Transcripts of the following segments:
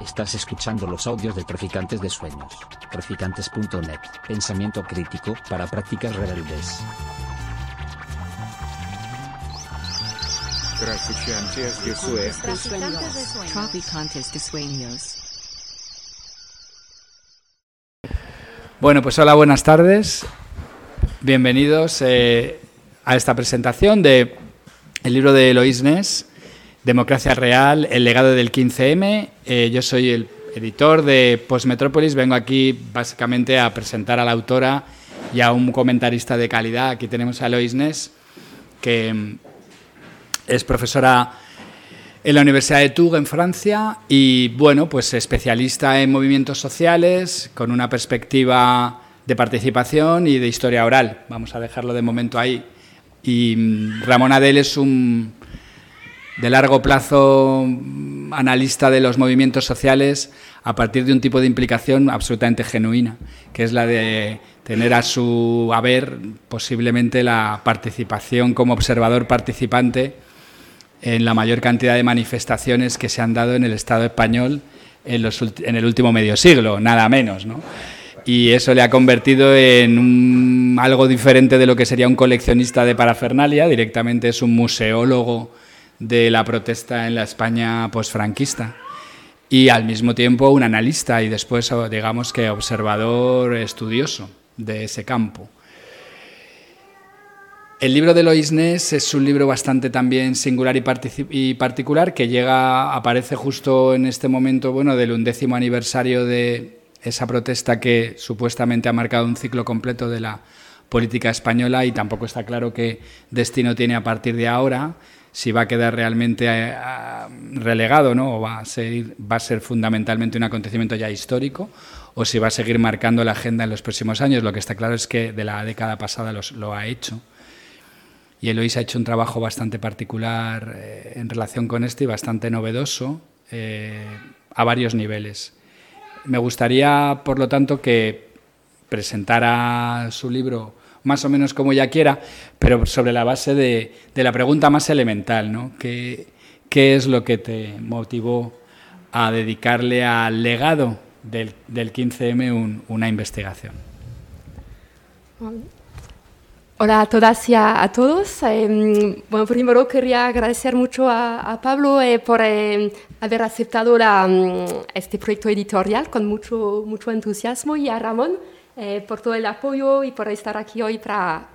Estás escuchando los audios de Traficantes de Sueños. Traficantes.net. Pensamiento crítico para prácticas rebeldes. Traficantes de Sueños. Traficantes de Sueños. Bueno, pues hola, buenas tardes. Bienvenidos eh, a esta presentación de el libro de Eloís Ness, Democracia Real, el legado del 15M. Eh, yo soy el editor de Postmetrópolis. Vengo aquí básicamente a presentar a la autora y a un comentarista de calidad. Aquí tenemos a Eloís Ness, que mm, es profesora en la Universidad de Tours en Francia y bueno, pues especialista en movimientos sociales con una perspectiva de participación y de historia oral. Vamos a dejarlo de momento ahí. Y mm, Ramón Adel es un de largo plazo mm, analista de los movimientos sociales a partir de un tipo de implicación absolutamente genuina, que es la de tener a su haber posiblemente la participación como observador participante en la mayor cantidad de manifestaciones que se han dado en el Estado español en, el último medio siglo, nada menos. ¿no? Y eso le ha convertido en algo diferente de lo que sería un coleccionista de parafernalia, directamente es un museólogo de la protesta en la España posfranquista y al mismo tiempo un analista y después digamos que observador estudioso de ese campo. El libro de Lois Ness es un libro bastante también singular y, y, particular que llega, aparece justo en este momento bueno, del undécimo aniversario de esa protesta que supuestamente ha marcado un ciclo completo de la política española y tampoco está claro qué destino tiene a partir de ahora, si va a quedar realmente eh, relegado ¿no? o va a, ser, va a ser fundamentalmente un acontecimiento ya histórico o si va a seguir marcando la agenda en los próximos años. Lo que está claro es que de la década pasada lo ha hecho y Eloís ha hecho un trabajo bastante particular eh, en relación con esto y bastante novedoso eh, a varios niveles. Me gustaría, por lo tanto, que presentara su libro más o menos como ella quiera, pero sobre la base de, la pregunta más elemental, ¿no? ¿Qué, ¿Qué, es lo que te motivó a dedicarle al legado del, del 15M un, una investigación? Hola a todas y a, todos. Eh, bueno, primero quería agradecer mucho a, Pablo eh, por eh, haber aceptado um, este proyecto editorial con mucho, mucho entusiasmo y a Ramón eh, por todo el apoyo y por estar aquí hoy para,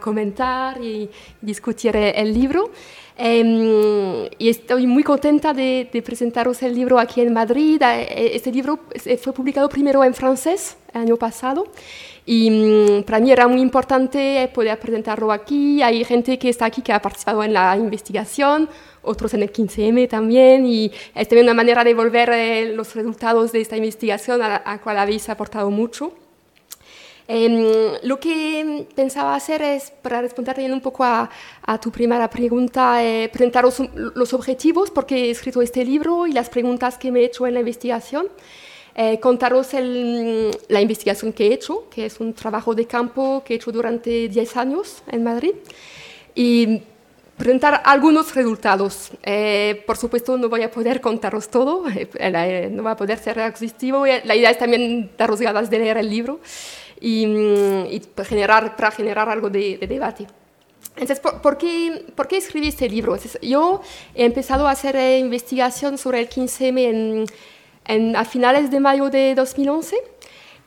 comentar y discutir el libro. y estoy muy contenta de, de, presentaros el libro aquí en Madrid. Este libro fue publicado primero en francés el año pasado y um, para mí era muy importante poder presentarlo aquí. Hay gente que está aquí que ha participado en la investigación, otros en el 15M también, y es también una manera de volver eh, los resultados de esta investigación a la cual habéis aportado mucho. Eh, lo que pensaba hacer es, para responder un poco a, a tu primera pregunta, eh, presentaros los objetivos, porque he escrito este libro y las preguntas que me he hecho en la investigación. Eh, contaros el, la investigación que he hecho, que es un trabajo de campo que he hecho durante 10 años en Madrid. Y presentar algunos resultados. Eh, por supuesto, no voy a poder contaros todo, eh, no va a poder ser exhaustivo. La idea es también daros ganas de leer el libro y, mm, y generar, para generar algo de, de debate. Entonces, ¿por, ¿por, qué, ¿por, qué, escribí este libro? Entonces, yo he empezado a hacer eh, investigación sobre el 15M en, en, a finales de mayo de 2011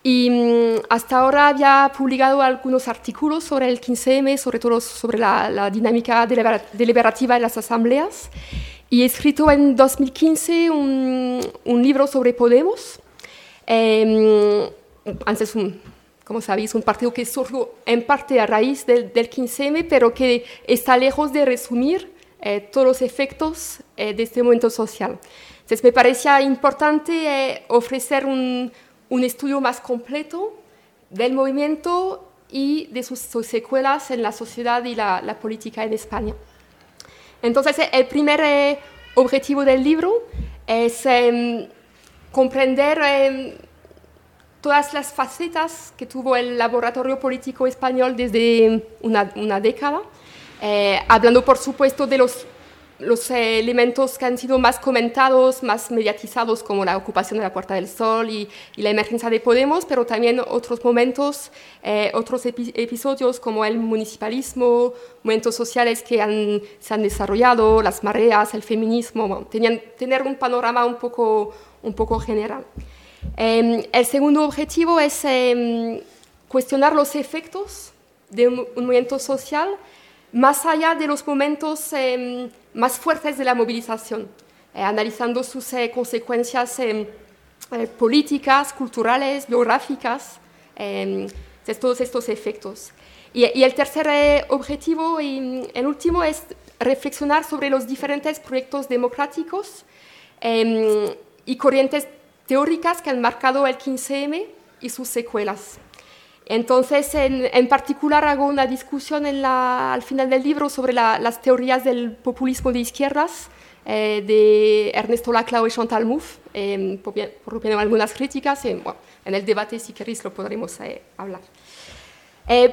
y mm, hasta ahora había publicado algunos artículos sobre el 15M, sobre todo sobre la, la dinámica deliberativa en las asambleas. Y he escrito en 2015 un, un libro sobre Podemos. Eh, antes, un, como sabéis, un partido que surgió en parte a raíz del, del 15M, pero que está lejos de resumir eh, todos los efectos eh, de este momento social. Entonces, me parecía importante eh, ofrecer un un estudio más completo del movimiento y de sus, sus secuelas en la sociedad y la, la, política en España. Entonces, el primer eh, objetivo del libro es eh, comprender eh, todas las facetas que tuvo el laboratorio político español desde una, una década, eh, hablando por supuesto de los los elementos que han sido más comentados, más mediatizados, como la ocupación de la Puerta del Sol y, la emergencia de Podemos, pero también otros momentos, eh, otros episodios como el municipalismo, momentos sociales que han, se han desarrollado, las mareas, el feminismo, tenían, tener un panorama un poco, un poco general. Em, el segundo objetivo es em, cuestionar los efectos de un, movimiento social más allá de los momentos em, más fuertes de la movilización, eh, analizando sus eh, consecuencias eh, políticas, culturales, biográficas, de todos estos efectos. Y, y el tercer objetivo y el último es reflexionar sobre los diferentes proyectos democráticos y corrientes teóricas que han marcado el 15M y sus secuelas. Entonces, en, particular, hago una discusión en la, al final del libro sobre las teorías del populismo de izquierdas eh, de Ernesto Laclau y Chantal Mouffe, eh, por, por algunas críticas. en el debate, si queréis, lo podremos eh, hablar.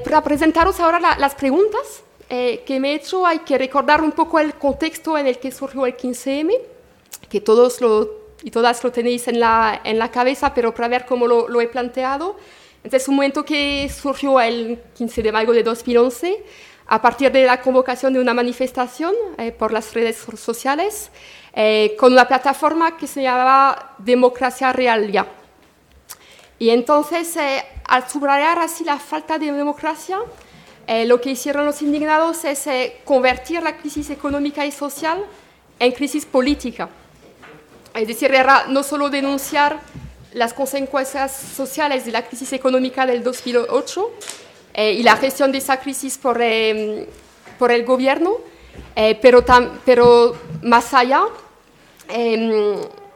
para presentaros ahora las preguntas que me he hecho, hay que recordar un poco el contexto en el que surgió el 15M, que todos lo y todas lo tenéis en la, en la cabeza, pero para ver cómo lo, lo he planteado. Entonces, es un momento que surgió el 15 de mayo de 2011 a partir de la convocación de una manifestación eh, por las redes sociales eh, con una plataforma que se llamaba Democracia Real Ya. Y entonces, eh, al subrayar así la falta de democracia, lo que hicieron los indignados es convertir la crisis económica y social en crisis política. Es decir, era no solo denunciar las consecuencias sociales de la crisis económica del 2008 eh, y la gestión de esa crisis por, eh, por el gobierno, eh, pero, pero más allá,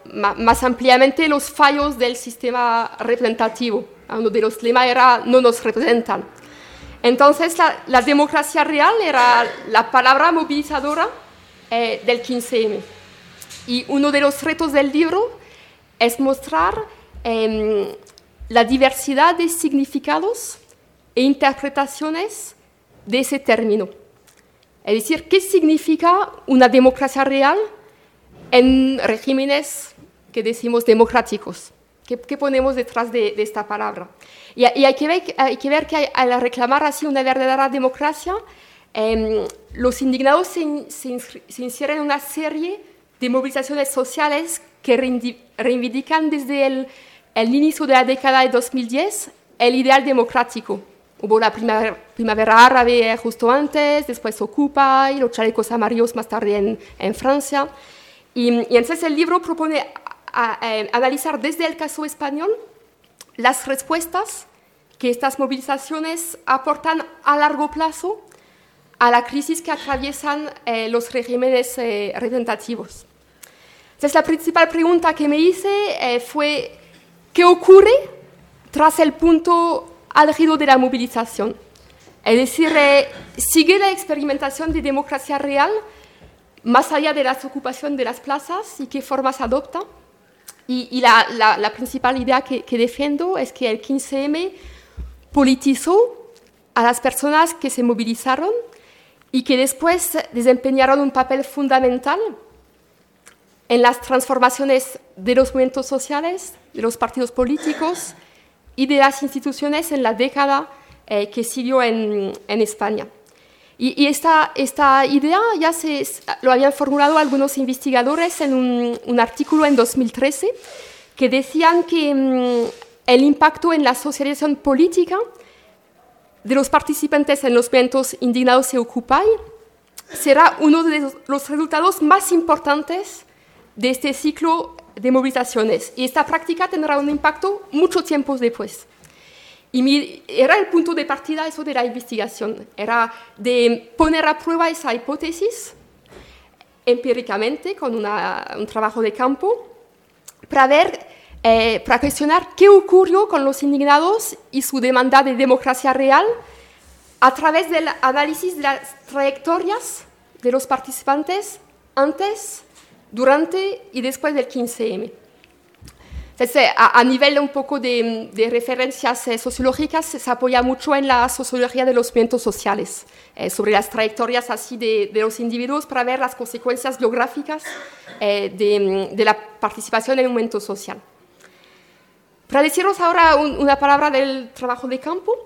más ampliamente los fallos del sistema representativo. Uno de los lemas era no nos representan. Entonces la, la democracia real era la palabra movilizadora del 15M. Y uno de los retos del libro es mostrar em, la diversidad de significados e interpretaciones de ese término. Es decir, ¿qué significa una democracia real en regímenes que decimos democráticos? ¿Qué, ponemos detrás de, esta palabra? Y, hay, que ver, hay, que ver, que al reclamar así una verdadera democracia, em, los indignados se, se, se en una serie de movilizaciones sociales que reivindican desde el, inicio de la década de 2010 el ideal democrático. Hubo la primavera, árabe justo antes, después Ocupa y los chalecos amarillos más tarde en, Francia. Y, entonces el libro propone analizar desde el caso español las respuestas que estas movilizaciones aportan a largo plazo a la crisis que atraviesan eh, los regímenes eh, representativos. Entonces la principal pregunta que me hice eh, fue, ¿qué ocurre tras el punto álgido de la movilización? Es decir, eh, ¿sigue la experimentación de democracia real más allá de la ocupación de las plazas y qué formas adopta? Y, la, principal idea que, que defiendo es que el 15M politizó a las personas que se movilizaron y que después desempeñaron un papel fundamental en las transformaciones de los movimientos sociales, de los partidos políticos y de las instituciones en la década eh, que siguió en, en España. Y, esta, esta, idea ya se, lo habían formulado algunos investigadores en un, un artículo en 2013 que decían que mm, el impacto en la socialización política de los participantes en los movimientos indignados y Occupy será uno de los resultados más importantes de este ciclo de movilizaciones. Y esta práctica tendrá un impacto mucho tiempo después. Y era el punto de partida eso de la investigación, era de poner a prueba esa hipótesis empíricamente con un trabajo de campo para ver, eh, para cuestionar qué ocurrió con los indignados y su demanda de democracia real a través del análisis de las trayectorias de los participantes antes, durante y después del 15M. Entonces, a, nivel un poco de, de referencias eh, sociológicas, se apoya mucho en la sociología de los movimientos sociales, eh, sobre las trayectorias así de, de, los individuos para ver las consecuencias geográficas eh, de, de, la participación en el movimiento social. Para deciros ahora un, una palabra del trabajo de campo,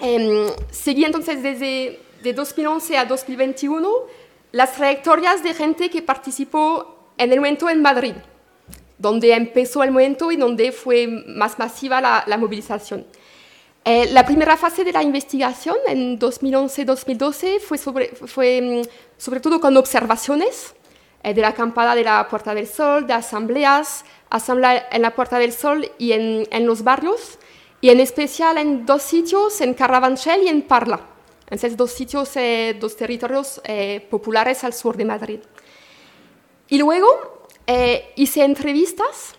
eh, seguí entonces desde de 2011 a 2021 las trayectorias de gente que participó en el momento en Madrid donde empezó el momento y donde fue más masiva la, movilización. Eh, la primera fase de la investigación, en 2011-2012, fue sobre, fue mm, sobre todo con observaciones eh, de la acampada de la Puerta del Sol, de asambleas, asamblea en la Puerta del Sol y en, en, los barrios, y en especial en dos sitios, en Carabanchel y en Parla. Entonces, dos sitios, eh, dos territorios eh, populares al sur de Madrid. Y luego, eh, hice entrevistas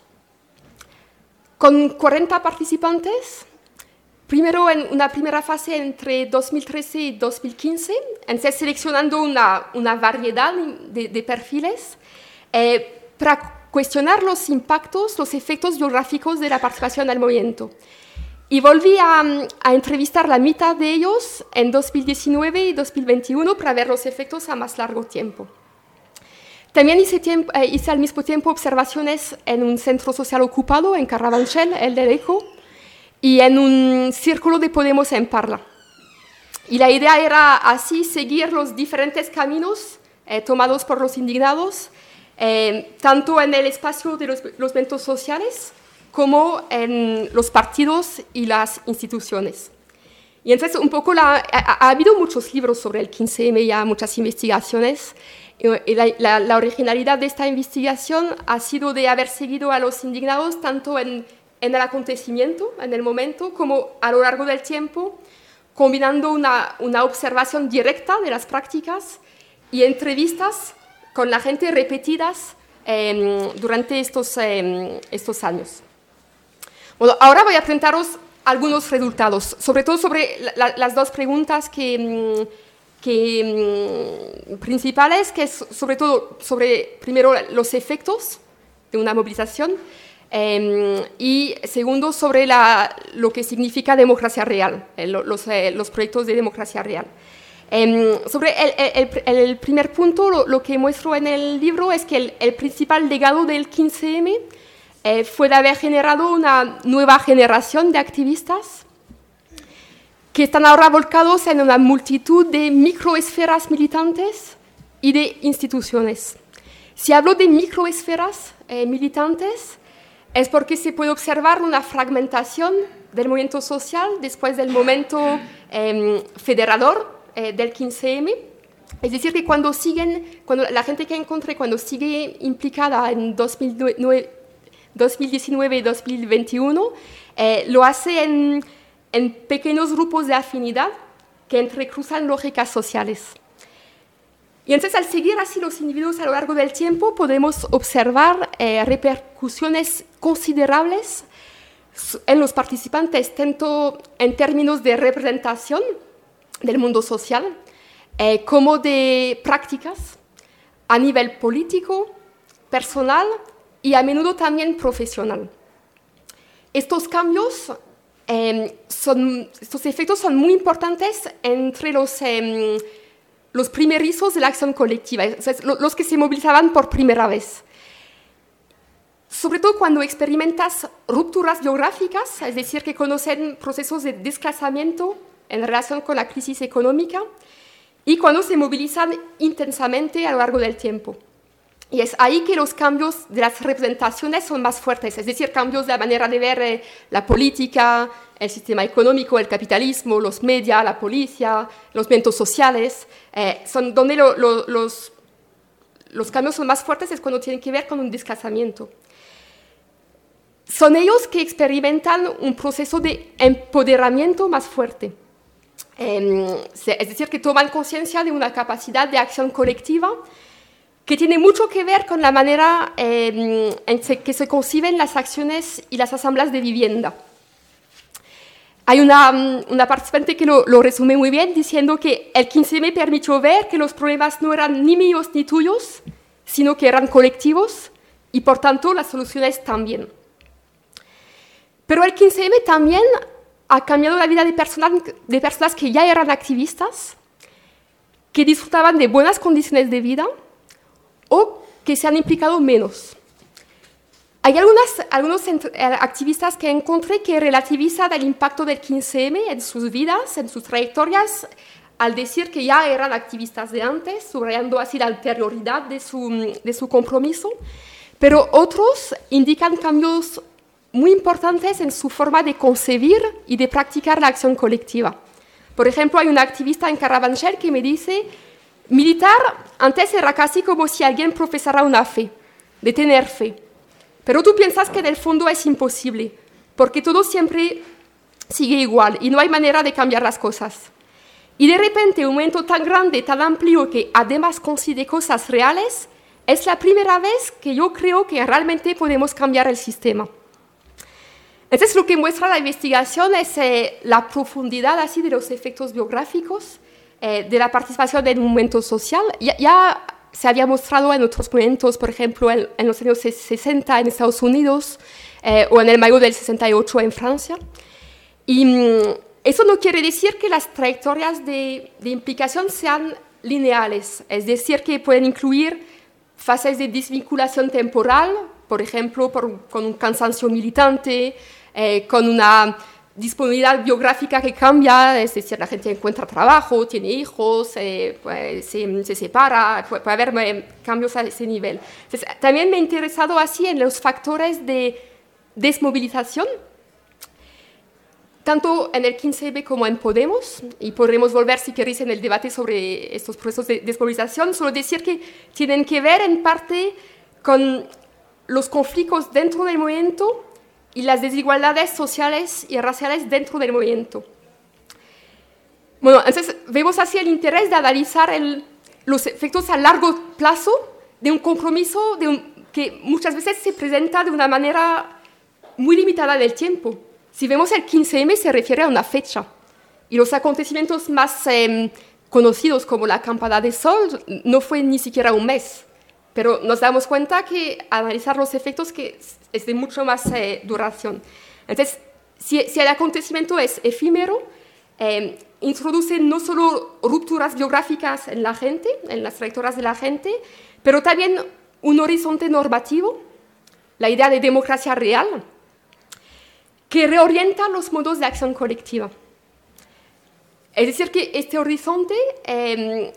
con 40 participantes, primero en una primera fase entre 2013 y 2015, entonces seleccionando una, una variedad de, de perfiles eh, para cuestionar los impactos, los efectos geográficos de la participación al movimiento. Y volví a, a, entrevistar la mitad de ellos en 2019 y 2021 para ver los efectos a más largo tiempo. También hice, tiempo, eh, hice, al mismo tiempo observaciones en un centro social ocupado en Carabanchel, el del ECO, y en un círculo de Podemos en Parla. Y la idea era así seguir los diferentes caminos eh, tomados por los indignados, eh, tanto en el espacio de los, los eventos sociales como en los partidos y las instituciones. Y entonces un poco la, ha, ha, habido muchos libros sobre el 15M, ya muchas investigaciones, y la, la, la, originalidad de esta investigación ha sido de haber seguido a los indignados tanto en, en, el acontecimiento, en el momento, como a lo largo del tiempo, combinando una, una observación directa de las prácticas y entrevistas con la gente repetidas eh, durante estos, eh, estos años. Bueno, ahora voy a presentaros algunos resultados, sobre todo sobre la, las dos preguntas que... Que, mmm, principales, que es sobre todo sobre, primero, los efectos de una movilización eh, y segundo, sobre la, lo que significa democracia real, eh, los, eh, los, proyectos de democracia real. Eh, sobre el, el, el, primer punto, lo, lo, que muestro en el libro es que el, principal legado del 15M eh, fue de haber generado una nueva generación de activistas que están ahora volcados en una multitud de microesferas militantes y de instituciones. Si hablo de microesferas eh, militantes, es porque se puede observar una fragmentación del movimiento social después del momento eh, federador eh, del 15M. Es decir, que cuando siguen, cuando la gente que encontré, cuando sigue implicada en 2009, 2019 y 2021, eh, lo hace en en pequeños grupos de afinidad que entrecruzan lógicas sociales. Y entonces al seguir así los individuos a lo largo del tiempo podemos observar eh, repercusiones considerables en los participantes, tanto en términos de representación del mundo social eh, como de prácticas a nivel político, personal y a menudo también profesional. Estos cambios eh, son, estos efectos son muy importantes entre los, eh, los primerizos de la acción colectiva, los que se movilizaban por primera vez. Sobre todo cuando experimentas rupturas geográficas, es decir, que conocen procesos de desplazamiento en relación con la crisis económica y cuando se movilizan intensamente a lo largo del tiempo. Y es ahí que los cambios de las representaciones son más fuertes, es decir, cambios de la manera de ver eh, la política, el sistema económico, el capitalismo, los medios, la policía, los movimientos sociales, eh, son donde lo, lo, los, los cambios son más fuertes es cuando tienen que ver con un desplazamiento. Son ellos que experimentan un proceso de empoderamiento más fuerte. Eh, es decir, que toman conciencia de una capacidad de acción colectiva que tiene mucho que ver con la manera eh, en que se conciben las acciones y las asambleas de vivienda. Hay una, mm, una participante que lo, lo, resume muy bien diciendo que el 15 me permitió ver que los problemas no eran ni míos ni tuyos, sino que eran colectivos y por tanto las soluciones también. Pero el 15M también ha cambiado la vida de personas, de personas que ya eran activistas, que disfrutaban de buenas condiciones de vida o que se han implicado menos. Hay algunas, algunos eh, activistas que encontré que relativizan el impacto del 15M en sus vidas, en sus trayectorias, al decir que ya eran activistas de antes, subrayando así la anterioridad de su, de su compromiso, pero otros indican cambios muy importantes en su forma de concebir y de practicar la acción colectiva. Por ejemplo, hay una activista en Carabanchel que me dice, militar antes era casi como si alguien profesara una fe, de tener fe. Pero tú piensas que en el fondo es imposible, porque todo siempre sigue igual y no hay manera de cambiar las cosas. Y de repente un momento tan grande, tan amplio, que además consigue cosas reales, es la primera vez que yo creo que realmente podemos cambiar el sistema. Entonces lo que muestra la investigación es eh, la profundidad así de los efectos biográficos, eh, de la participación en un momento social. ya se había mostrado en otros momentos, por ejemplo, en, los años 60 en Estados Unidos eh, o en el mayo del 68 en Francia. Y mm, eso no quiere decir que las trayectorias de, implicación sean lineales, es decir, que pueden incluir fases de desvinculación temporal, por ejemplo, con un cansancio militante, eh, con una disponibilidad biográfica que cambia, es decir, la gente encuentra trabajo, tiene hijos, eh, pues, se, separa, puede, haber eh, cambios a ese nivel. también me he interesado así en los factores de desmovilización, tanto en el 15B como en Podemos, y podremos volver si queréis en el debate sobre estos procesos de desmovilización, solo decir que tienen que ver en parte con los conflictos dentro del movimiento y las desigualdades sociales y raciales dentro del movimiento. Bueno, entonces vemos así el interés de analizar los efectos a largo plazo de un compromiso de que muchas veces se presenta de una manera muy limitada del tiempo. Si vemos el 15M se refiere a una fecha y los acontecimientos más em, conocidos como la campada de sol no fue ni siquiera un mes. Pero nos damos cuenta que analizar los efectos que es de mucho más eh, duración. Entonces, si, el acontecimiento es efímero, eh, introduce no solo rupturas biográficas en la gente, en las trayectorias de la gente, pero también un horizonte normativo, la idea de democracia real, que reorienta los modos de acción colectiva. Es decir, que este horizonte eh,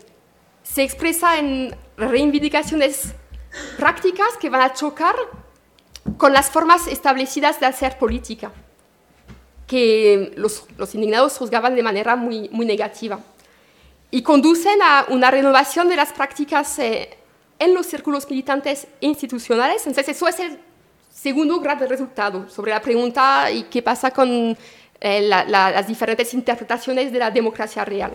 se expresa en reivindicaciones prácticas que van a chocar con las formas establecidas de hacer política, que los, indignados juzgaban de manera muy, muy negativa, y conducen a una renovación de las prácticas eh, en los círculos militantes institucionales. Entonces, eso es el segundo de resultado sobre la pregunta y qué pasa con eh, las diferentes interpretaciones de la democracia real.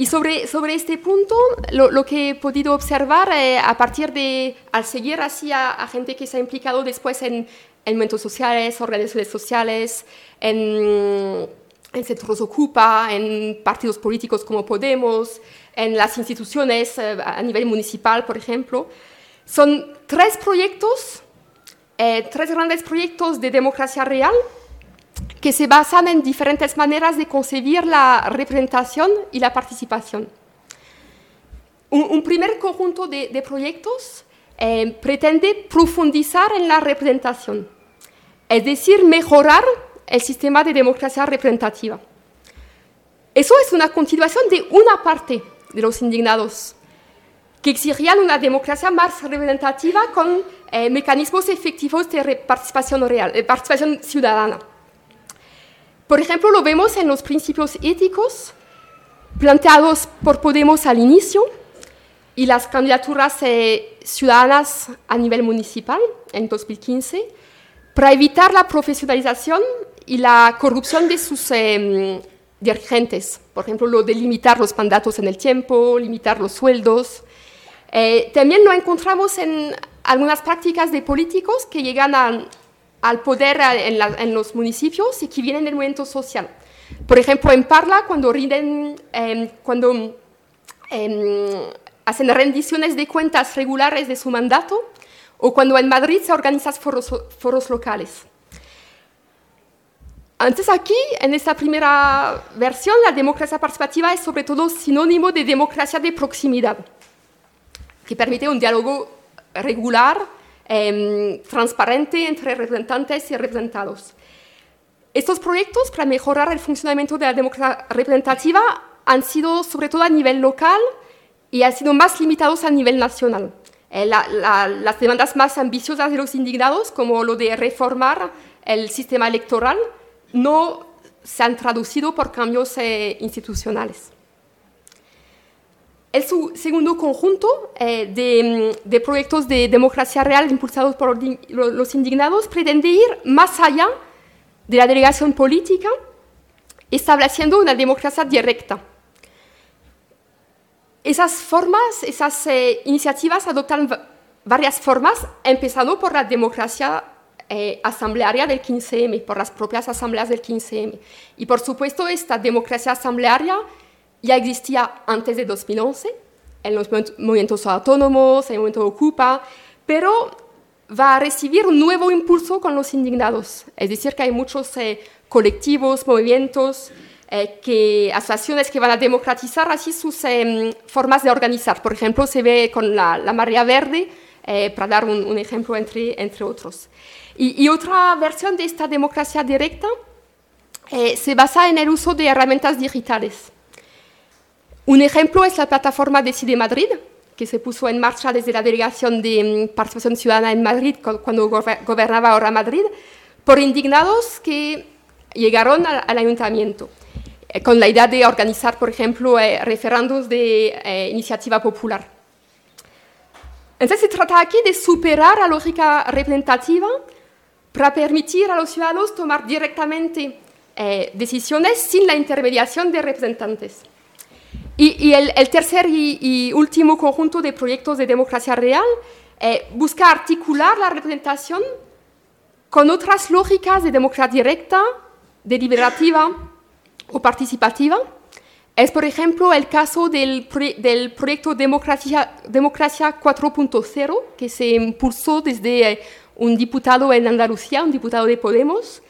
Y sobre, sobre este punto, lo, lo que he podido observar eh, a partir de, al seguir así a, gente que se ha implicado después en, en movimientos sociales, organizaciones sociales, en, en centros Ocupa, en partidos políticos como Podemos, en las instituciones eh, a nivel municipal, por ejemplo, son tres proyectos, eh, tres grandes proyectos de democracia real que se basan en diferentes maneras de concebir la representación y la participación. Un, primer conjunto de, proyectos eh, pretende profundizar en la representación, es decir, mejorar el sistema de democracia representativa. Eso es una continuación de una parte de los indignados, que exigían una democracia más representativa con eh, mecanismos efectivos de participación real, de participación ciudadana. Por ejemplo, lo vemos en los principios éticos planteados por Podemos al inicio y las candidaturas eh, ciudadanas a nivel municipal en 2015 para evitar la profesionalización y la corrupción de sus em, dirigentes. Por ejemplo, lo de limitar los mandatos en el tiempo, limitar los sueldos. Eh, también lo encontramos en algunas prácticas de políticos que llegan a al poder en, los municipios y que vienen del movimiento social. Por ejemplo, en Parla, cuando, rinden, em, cuando em, hacen rendiciones de cuentas regulares de su mandato, o cuando en Madrid se organizan foros, foros locales. Antes aquí, en esta primera versión, la democracia participativa es sobre todo sinónimo de democracia de proximidad, que permite un diálogo regular, eh, transparente entre representantes y representados. Estos proyectos para mejorar el funcionamiento de la democracia representativa han sido sobre todo a nivel local y han sido más limitados a nivel nacional. Eh, la, la, las demandas más ambiciosas de los indignados, como lo de reformar el sistema electoral, no se han traducido por cambios eh, institucionales. El segundo conjunto eh, de, de, proyectos de democracia real impulsados por los indignados pretende ir más allá de la delegación política, estableciendo una democracia directa. Esas formas, esas eh, iniciativas adoptan varias formas, empezando por la democracia eh, asamblearia del 15M, por las propias asambleas del 15M. Y por supuesto, esta democracia asamblearia ya existía antes de 2011, en los movimientos autónomos, en el movimiento Ocupa, pero va a recibir un nuevo impulso con los indignados. Es decir, que hay muchos eh, colectivos, movimientos, eh, que, asociaciones que van a democratizar así sus eh, formas de organizar. Por ejemplo, se ve con la, la Verde, eh, para dar un, un, ejemplo entre, entre otros. Y, y, otra versión de esta democracia directa eh, se basa en el uso de herramientas digitales. Un ejemplo es la plataforma Decide Madrid, que se puso en marcha desde la Delegación de mm, Participación Ciudadana en Madrid cuando gobernaba ahora Madrid, por indignados que llegaron al, ayuntamiento eh, con la idea de organizar, por ejemplo, eh, referendos de eh, iniciativa popular. Entonces se trata aquí de superar la lógica representativa para permitir a los ciudadanos tomar directamente decisiones sin la intermediación de representantes. Y, y el, el, tercer y, y, último conjunto de proyectos de democracia real eh, busca articular la representación con otras lógicas de democracia directa, deliberativa o participativa. Es, por ejemplo, el caso del, del proyecto Democracia, Democracia 4.0, que se impulsó desde eh, un diputado en Andalucía, un diputado de Podemos,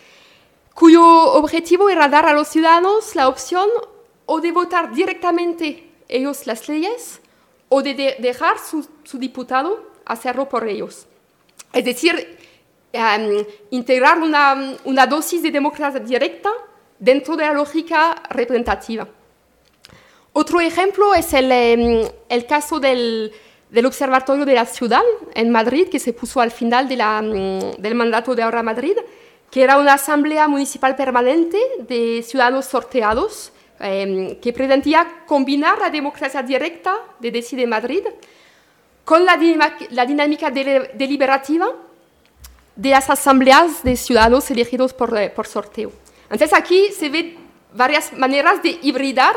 cuyo objetivo era dar a los ciudadanos la opción o de votar directamente ellos las leyes o de, de dejar su, su, diputado hacerlo por ellos. Es decir, um, integrar una, una, dosis de democracia directa dentro de la lógica representativa. Otro ejemplo es el, um, el caso del, del, Observatorio de la Ciudad en Madrid, que se puso al final de um, del mandato de Ahora Madrid, que era una asamblea municipal permanente de ciudadanos sorteados eh, que pretendía combinar la democracia directa de Decide Madrid con la, dinámica de deliberativa de las asambleas de ciudadanos elegidos por, eh, sorteo. Entonces aquí se ve varias maneras de hibridar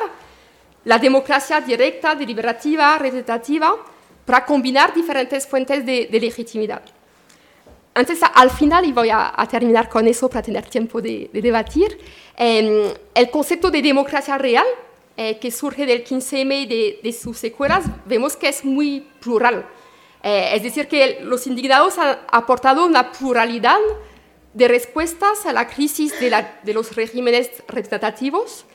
la democracia directa, deliberativa, representativa, para combinar diferentes fuentes de legitimidad. Entonces, al final, y voy a, a, terminar con eso para tener tiempo de, de debatir, eh, el concepto de democracia real, eh, que surge del 15M y de, de, sus secuelas, vemos que es muy plural. Eh, es decir, que los indignados han aportado una pluralidad de respuestas a la crisis de, la, de los regímenes representativos,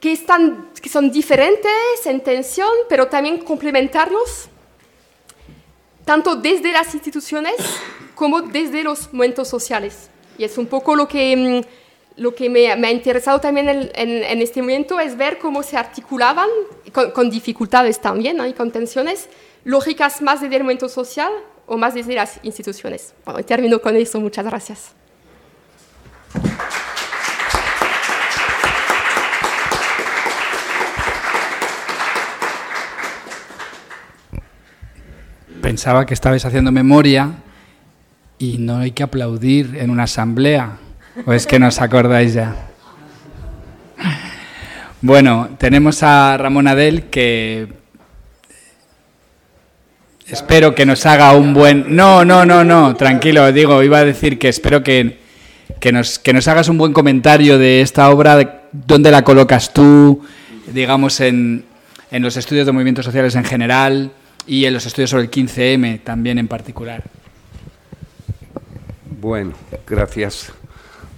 que, están, que son diferentes en tensión, pero también complementarios tanto desde las instituciones como desde los momentos sociales. Y es un poco lo que, mm, lo que me, me ha interesado también en, este momento, es ver cómo se articulaban, con, dificultades también ¿no? y con tensiones, lógicas más desde el momento social o más desde las instituciones. Bueno, termino con eso. Muchas gracias. Pensaba que estabais haciendo memoria y no hay que aplaudir en una asamblea. ¿O es que no os acordáis ya? Bueno, tenemos a Ramón Adel que espero que nos haga un buen... No, no, no, no, tranquilo, digo, iba a decir que espero que, que, nos, que nos hagas un buen comentario de esta obra, dónde la colocas tú, digamos, en, en los estudios de movimientos sociales en general y en los estudios sobre el 15M también en particular. Bueno, gracias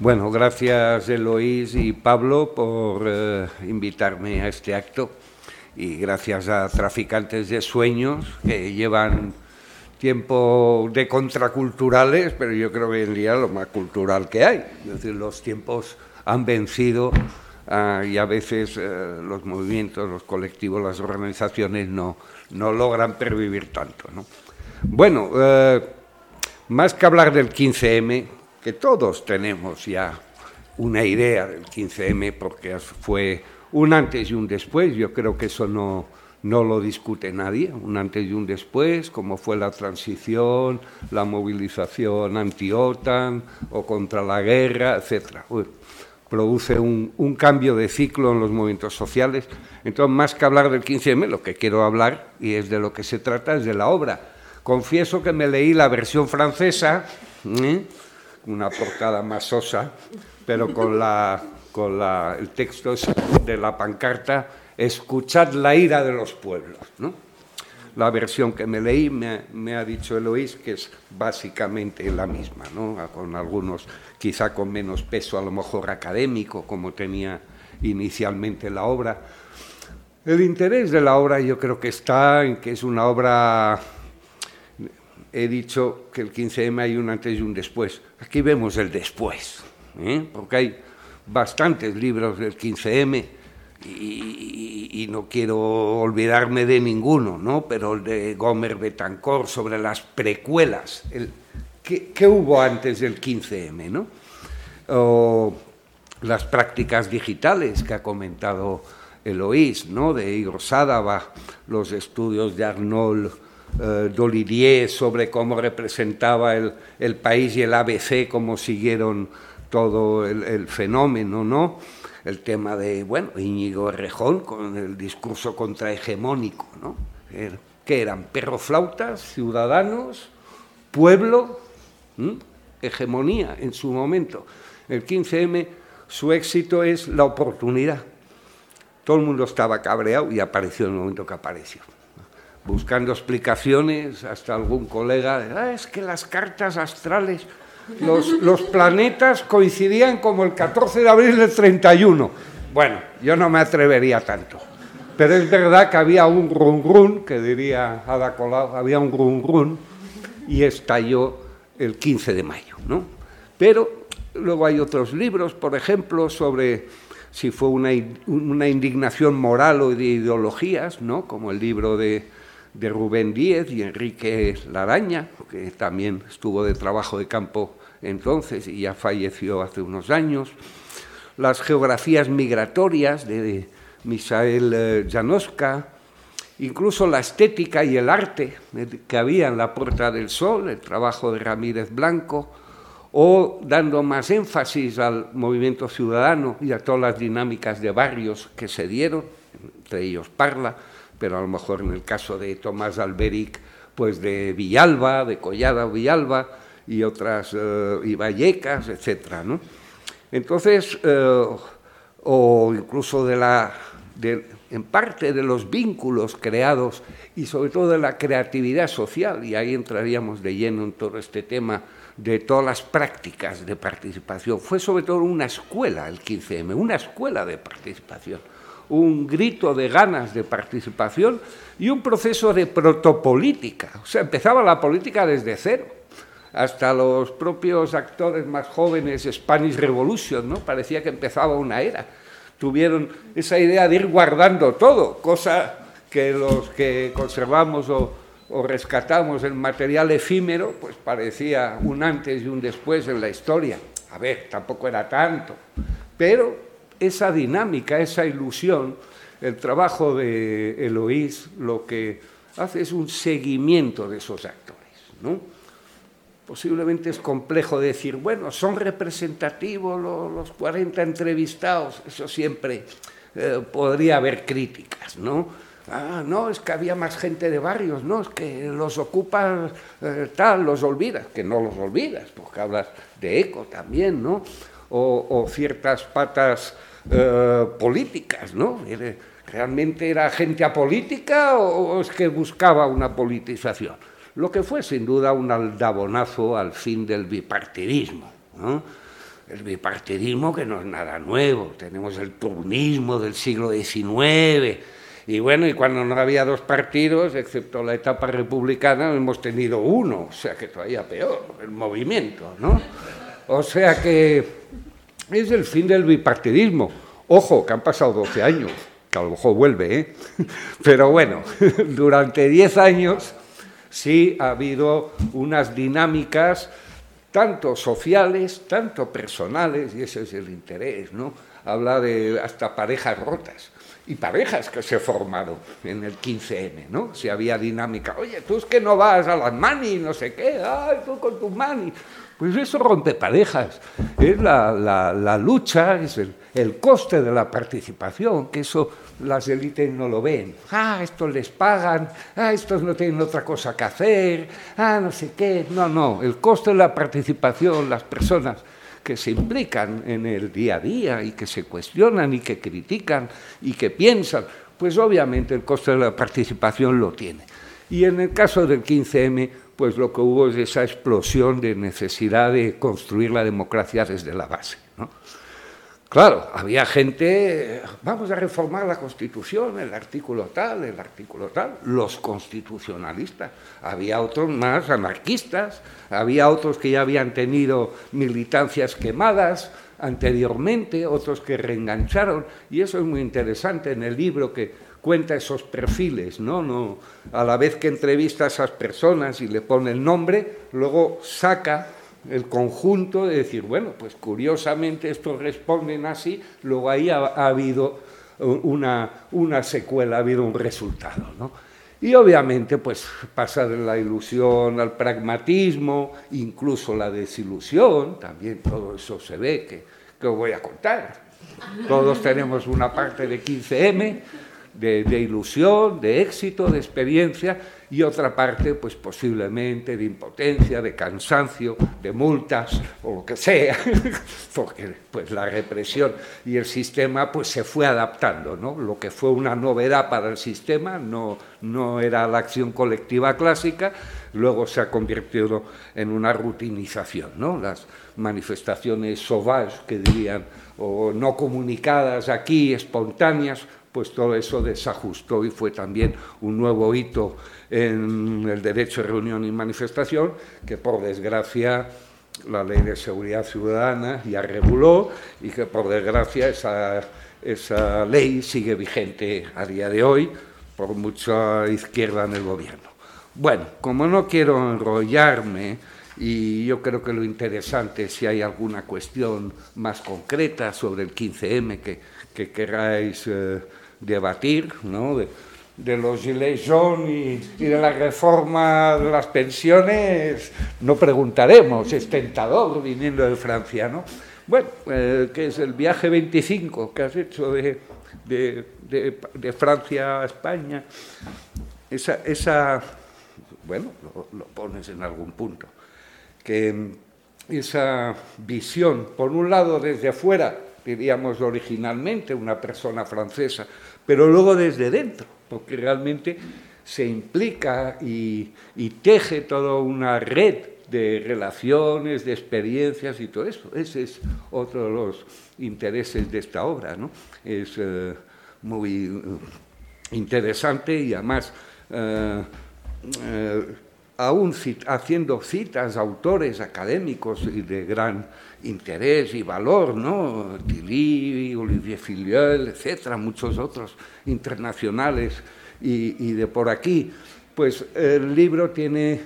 Bueno, gracias Eloís y Pablo por eh, invitarme a este acto y gracias a Traficantes de Sueños que llevan tiempo de contraculturales, pero yo creo que hoy en día lo más cultural que hay. Es decir, los tiempos han vencido ah, y a veces eh, los movimientos, los colectivos, las organizaciones no, no logran pervivir tanto. ¿no? Bueno, eh, más que hablar del 15M, que todos tenemos ya una idea del 15M porque fue un antes y un después, yo creo que eso no, no lo discute nadie, un antes y un después, como fue la transición, la movilización anti-OTAN o contra la guerra, etc. produce un, un, cambio de ciclo en los movimientos sociales. Entonces, más que hablar del 15M, lo que quiero hablar, y es de lo que se trata, es de la obra. Confieso que me leí la versión francesa, ¿eh? una portada más sosa, pero con, la, con la, el texto de la pancarta escuchad la ira de los pueblos. ¿no? La versión que me leí me, ha dicho Eloís que es básicamente la misma, ¿no? con algunos quizá con menos peso a lo mejor académico como tenía inicialmente la obra. El interés de la obra yo creo que está en que es una obra, he dicho que el 15M hay un antes y un después, aquí vemos el después, ¿eh? porque hay bastantes libros del 15M, y, no quiero olvidarme de ninguno, ¿no? pero de Gomer Betancourt sobre las precuelas, el, ¿qué, hubo antes del 15M? ¿no? O las prácticas digitales que ha comentado Eloís, ¿no? de Igor Sadava, los estudios de Arnold eh, Dolidier sobre cómo representaba el, el, país y el ABC, cómo siguieron todo el, el fenómeno, ¿no? El tema de, bueno, Íñigo Rejón con el discurso contrahegemónico, ¿no? ¿Qué eran? Perroflautas, ciudadanos, pueblo, hegemonía en su momento. El 15M, su éxito es la oportunidad. Todo el mundo estaba cabreado y apareció en el momento que apareció. Buscando explicaciones, hasta algún colega, ah, es que las cartas astrales los, planetas coincidían como el 14 de abril del 31. Bueno, yo no me atrevería tanto. Pero es verdad que había un run run, que diría Ada Colau, había un run run, y estalló el 15 de mayo. ¿no? Pero luego hay otros libros, por ejemplo, sobre si fue una, una indignación moral o de ideologías, ¿no? como el libro de, de Rubén Díez y Enrique Laraña, que también estuvo de trabajo de campo entonces y ya falleció hace unos años, las geografías migratorias de Misael eh, Janoska, incluso la estética y el arte que había en la Puerta del Sol, el trabajo de Ramírez Blanco, o dando más énfasis al movimiento ciudadano y a todas las dinámicas de barrios que se dieron, entre ellos Parla, pero a lo mejor en el caso de Tomás Alberic, pues de Villalba, de Collada Villalba, y otras, eh, y Vallecas, etcétera, ¿no? Entonces, eh, o incluso de la, en parte de los vínculos creados y sobre todo de la creatividad social, y ahí entraríamos de lleno en todo este tema de todas las prácticas de participación. Fue sobre todo una escuela el 15M, una escuela de participación, un grito de ganas de participación y un proceso de protopolítica. O sea, empezaba la política desde cero hasta los propios actores más jóvenes, Spanish Revolution, ¿no? Parecía que empezaba una era. Tuvieron esa idea de ir guardando todo, cosa que los que conservamos o, rescatamos el material efímero, pues parecía un antes y un después en la historia. A ver, tampoco era tanto, pero esa dinámica, esa ilusión, el trabajo de Eloís lo que hace es un seguimiento de esos actores, ¿no? posiblemente es complejo decir, bueno, son representativos los, 40 entrevistados, eso siempre eh, podría haber críticas, ¿no? Ah, no, es que había más gente de barrios, no, es que los ocupas eh, tal, los olvidas, que no los olvidas, porque hablas de eco también, ¿no? O, ciertas patas eh, políticas, ¿no? ¿Realmente era gente apolítica o es que buscaba una politización? lo que fue sin duda un aldabonazo al fin del bipartidismo. el bipartidismo que no es nada nuevo, tenemos el turnismo del siglo XIX, y bueno, y cuando no había dos partidos, excepto la etapa republicana, hemos tenido uno, o sea que todavía peor, el movimiento, ¿no? O sea que es el fin del bipartidismo. Ojo, que han pasado 12 años, que a lo mejor vuelve, ¿eh? Pero bueno, durante 10 años sí ha habido unas dinámicas tanto sociales, tanto personales, y ese es el interés, ¿no? Habla de hasta parejas rotas y parejas que se formaron en el 15N, ¿no? Si había dinámica, oye, tú es que no vas a las mani, no sé qué, ay, tú con tus mani. Pues eso rompe parejas, es la, la, lucha, es el, el, coste de la participación, que eso las élites no lo ven. Ah, estos les pagan, ah, estos no tienen otra cosa que hacer, ah, no sé qué. No, no, el coste de la participación, las personas que se implican en el día a día y que se cuestionan y que critican y que piensan, pues obviamente el coste de la participación lo tiene. Y en el caso del 15M, pues lo que hubo es esa explosión de necesidad de construir la democracia desde la base. ¿no? Claro, había gente, vamos a reformar la Constitución, el artículo tal, el artículo tal, los constitucionalistas. Había otros más anarquistas, había otros que ya habían tenido militancias quemadas anteriormente, otros que reengancharon, y eso es muy interesante en el libro que cuenta esos perfiles, ¿no? no a la vez que entrevista a esas personas y le pone el nombre, luego saca el conjunto de decir, bueno, pues curiosamente estos responden así, luego ahí ha, habido una, una, secuela, ha habido un resultado. ¿no? Y obviamente, pues pasa de la ilusión al pragmatismo, incluso la desilusión, también todo eso se ve, que, que os voy a contar. Todos tenemos una parte de 15M, de, ilusión, de éxito, de experiencia, y otra parte, pues posiblemente de impotencia, de cansancio, de multas o lo que sea, porque pues la represión y el sistema pues se fue adaptando, ¿no? Lo que fue una novedad para el sistema no, no era la acción colectiva clásica, luego se ha convertido en una rutinización, ¿no? Las manifestaciones sauvages que dirían o no comunicadas aquí, espontáneas, pues todo eso desajustó y fue también un nuevo hito en el derecho de reunión y manifestación, que por desgracia la ley de seguridad ciudadana ya reguló y que por desgracia esa, esa ley sigue vigente a día de hoy por mucha izquierda en el gobierno. Bueno, como no quiero enrollarme, y yo creo que lo interesante, si hay alguna cuestión más concreta sobre el 15M que, que queráis eh, debatir, ¿no? de los gilets jaunes y, de la reforma de las pensiones, no preguntaremos, es tentador viniendo de Francia, ¿no? Bueno, eh, que es el viaje 25 que has hecho de, de, de, Francia a España, esa, esa bueno, lo, pones en algún punto, que esa visión, por un lado desde afuera, diríamos originalmente una persona francesa, pero luego desde dentro, porque realmente se implica y, teje toda una red de relaciones, de experiencias y todo eso. Ese es otro de los intereses de esta obra. ¿no? Es eh, muy eh, interesante y además, eh, aún haciendo citas a autores académicos y de gran interés y valor, ¿no? Tilly, Olivier Filiol, etcétera, muchos otros internacionales y, de por aquí. Pues el libro tiene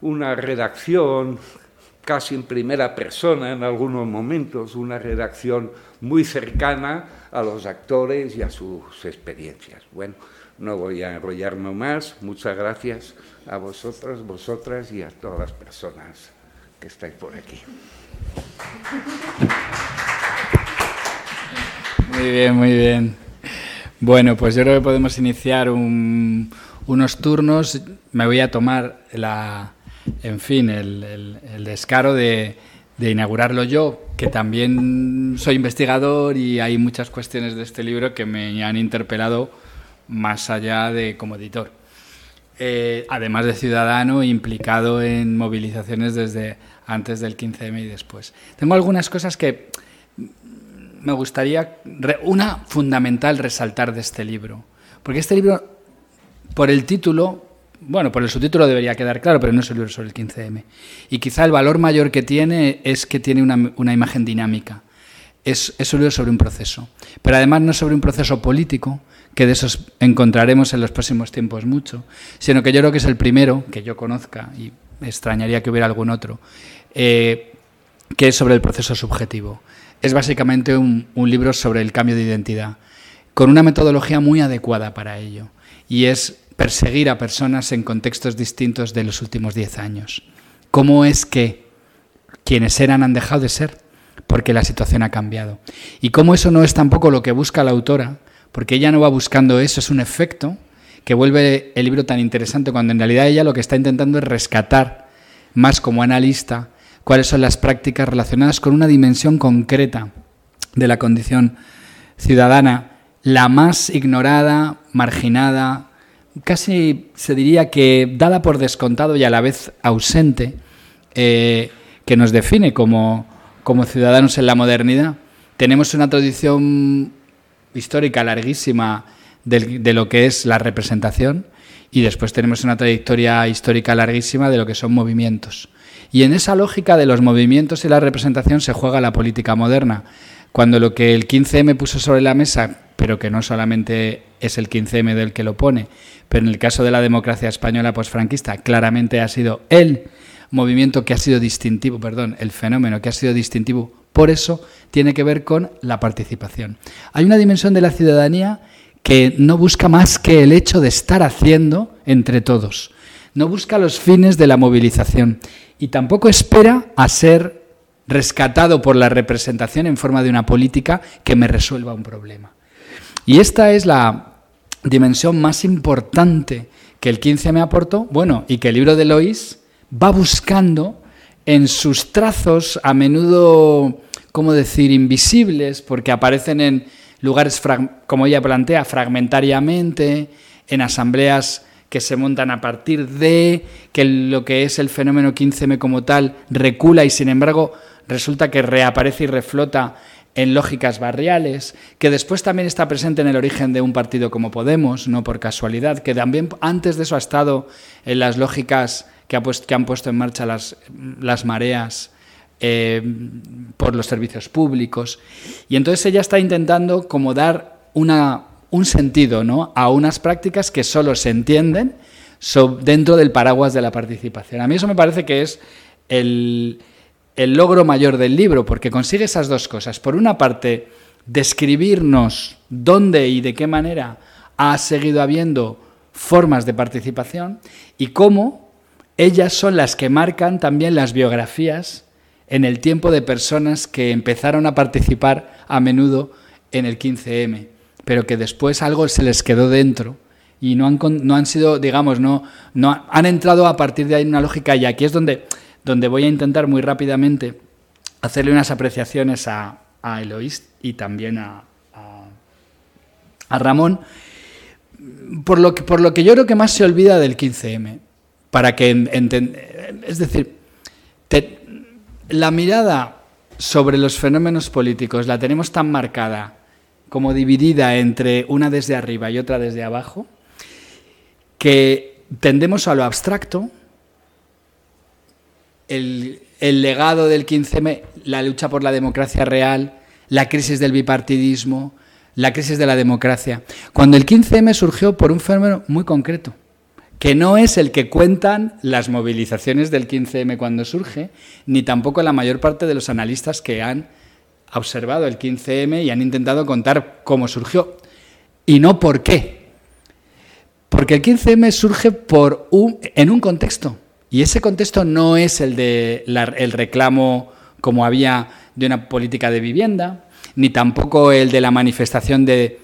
una redacción casi en primera persona en algunos momentos, una redacción muy cercana a los actores y a sus experiencias. Bueno, no voy a enrollarme más. Muchas gracias a vosotros, vosotras y a todas las personas que estáis por aquí. Muy bien, muy bien. Bueno, pues yo creo que podemos iniciar unos turnos. Me voy a tomar la, en fin, el, descaro de, inaugurarlo yo, que también soy investigador y hay muchas cuestiones de este libro que me han interpelado más allá de como editor. Eh, además de ciudadano, implicado en movilizaciones desde antes del 15M y después. Tengo algunas cosas que me gustaría, una fundamental resaltar de este libro, porque este libro, por el título, bueno, por el subtítulo debería quedar claro, pero no es un libro sobre el 15M. Y quizá el valor mayor que tiene es que tiene una, imagen dinámica. Es, es, un libro sobre un proceso. Pero además no es sobre un proceso político, que de esos encontraremos en los próximos tiempos mucho, sino que yo creo que es el primero que yo conozca, y extrañaría que hubiera algún otro, eh, que es sobre el proceso subjetivo. Es básicamente un, un libro sobre el cambio de identidad, con una metodología muy adecuada para ello, y es perseguir a personas en contextos distintos de los últimos diez años. ¿Cómo es que quienes eran han dejado de ser? Porque la situación ha cambiado. Y cómo eso no es tampoco lo que busca la autora, porque ella no va buscando eso, es un efecto que vuelve el libro tan interesante cuando en realidad ella lo que está intentando es rescatar, más como analista, cuáles son las prácticas relacionadas con una dimensión concreta de la condición ciudadana, la más ignorada, marginada, casi se diría que dada por descontado y a la vez ausente, eh, que nos define como, como ciudadanos en la modernidad. Tenemos una tradición histórica larguísima de, lo que es la representación y después tenemos una trayectoria histórica larguísima de lo que son movimientos. Y en esa lógica de los movimientos y la representación se juega la política moderna. Cuando lo que el 15M puso sobre la mesa, pero que no solamente es el 15M del que lo pone, pero en el caso de la democracia española posfranquista, claramente ha sido el movimiento que ha sido distintivo, perdón, el fenómeno que ha sido distintivo por eso tiene que ver con la participación. Hay una dimensión de la ciudadanía que no busca más que el hecho de estar haciendo entre todos. No busca los fines de la movilización y tampoco espera a ser rescatado por la representación en forma de una política que me resuelva un problema. Y esta es la dimensión más importante que el 15 me aportó, bueno, y que el libro de Lois va buscando en sus trazos a menudo, ¿cómo decir?, invisibles, porque aparecen en lugares, como ella plantea, fragmentariamente, en asambleas que se montan a partir de que lo que es el fenómeno 15M como tal recula y sin embargo resulta que reaparece y reflota en lógicas barriales, que después también está presente en el origen de un partido como Podemos, no por casualidad, que también antes de eso ha estado en las lógicas que, han puesto en marcha las, mareas eh, por los servicios públicos. Y entonces ella está intentando como dar una, un sentido ¿no? a unas prácticas que solo se entienden dentro del paraguas de la participación. A mí eso me parece que es el logro mayor del libro, porque consigue esas dos cosas. Por una parte, describirnos dónde y de qué manera ha seguido habiendo formas de participación y cómo ellas son las que marcan también las biografías en el tiempo de personas que empezaron a participar a menudo en el 15M, pero que después algo se les quedó dentro y no han, no han sido, digamos, no, no han entrado a partir de ahí en una lógica y aquí es donde, donde voy a intentar muy rápidamente hacerle unas apreciaciones a, a Eloís y también a, a, Ramón, por lo, que, por lo que yo creo que más se olvida del 15M para que es decir, la mirada sobre los fenómenos políticos la tenemos tan marcada como dividida entre una desde arriba y otra desde abajo, que tendemos a lo abstracto, el, el legado del 15M, la lucha por la democracia real, la crisis del bipartidismo, la crisis de la democracia, cuando el 15M surgió por un fenómeno muy concreto, que no es el que cuentan las movilizaciones del 15M cuando surge, ni tampoco la mayor parte de los analistas que han observado el 15M y han intentado contar cómo surgió. Y no por qué. Porque el 15M surge en un contexto. Y ese contexto no es el de reclamo como había de una política de vivienda, ni tampoco el de la manifestación de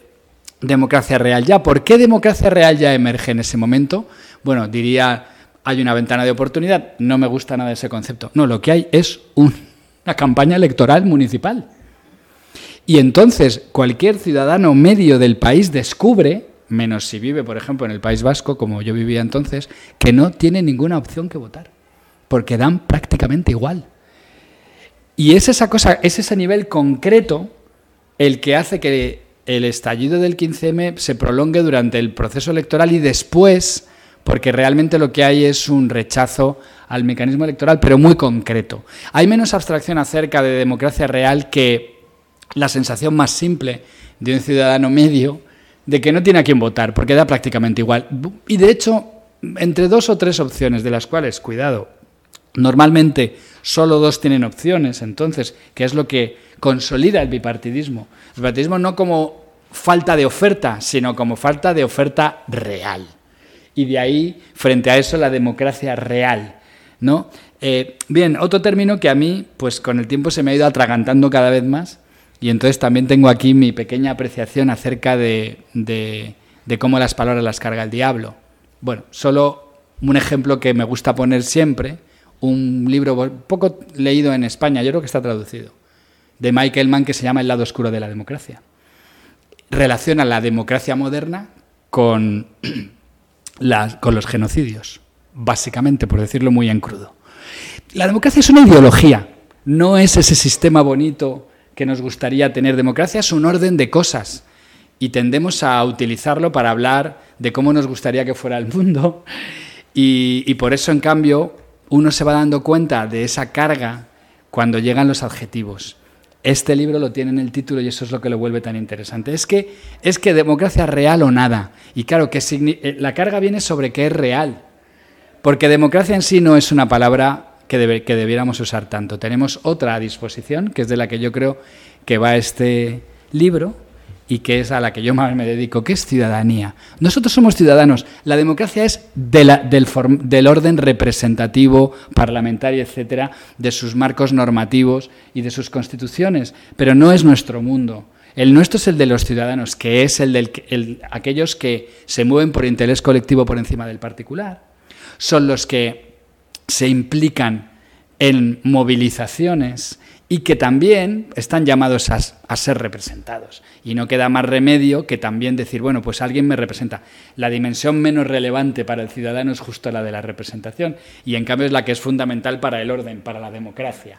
democracia real ya. ¿Por qué democracia real ya emerge en ese momento? bueno, diría, hay una ventana de oportunidad, no me gusta nada ese concepto. No, lo que hay es una campaña electoral municipal. Y entonces cualquier ciudadano medio del país descubre, menos si vive, por ejemplo, en el País Vasco, como yo vivía entonces, que no tiene ninguna opción que votar. porque dan prácticamente igual. Y es esa cosa, es ese nivel concreto el que hace que el estallido del 15M se prolongue durante el proceso electoral y después, porque realmente lo que hay es un rechazo al mecanismo electoral, pero muy concreto. Hay menos abstracción acerca de democracia real que la sensación más simple de un ciudadano medio de que no tiene a quién votar, porque da prácticamente igual. Y de hecho, entre dos o tres opciones, de las cuales, cuidado, normalmente solo dos tienen opciones, entonces, que es lo que consolida el bipartidismo. El bipartidismo no como falta de oferta, sino como falta de oferta real. Y de ahí, frente a eso, la democracia real. ¿no? Eh, bien, otro término que a mí, pues con el tiempo se me ha ido atragantando cada vez más, y entonces también tengo aquí mi pequeña apreciación acerca de, de cómo las palabras las carga el diablo. Bueno, solo un ejemplo que me gusta poner siempre, un libro poco leído en España, yo creo que está traducido, de Michael Mann que se llama El lado oscuro de la democracia. Relaciona la democracia moderna con, los genocidios, básicamente, por decirlo muy en crudo. La democracia es una ideología, no es ese sistema bonito que nos gustaría tener. Democracia es un orden de cosas y tendemos a utilizarlo para hablar de cómo nos gustaría que fuera el mundo. Y, por eso, en cambio, uno se va dando cuenta de esa carga cuando llegan los adjetivos. Este libro lo tiene en el título y eso es lo que lo vuelve tan interesante. Es que es que democracia real o nada. Y claro, que eh, la carga viene sobre qué es real. Porque democracia en sí no es una palabra que, que debiéramos usar tanto. Tenemos otra a disposición, que es de la que yo creo que va este libro, y que es a la que yo más me dedico, que es ciudadanía. Nosotros somos ciudadanos. La democracia es del, del, orden representativo, parlamentario, etcétera, de sus marcos normativos y de sus constituciones, pero no es nuestro mundo. El nuestro es el de los ciudadanos, que es el de aquellos que se mueven por interés colectivo por encima del particular. Son los que se implican en movilizaciones y que también están llamados a, ser representados. Y no queda más remedio que también decir, bueno, pues alguien me representa. La dimensión menos relevante para el ciudadano es justo la de la representación, y en cambio es la que es fundamental para el orden, para la democracia.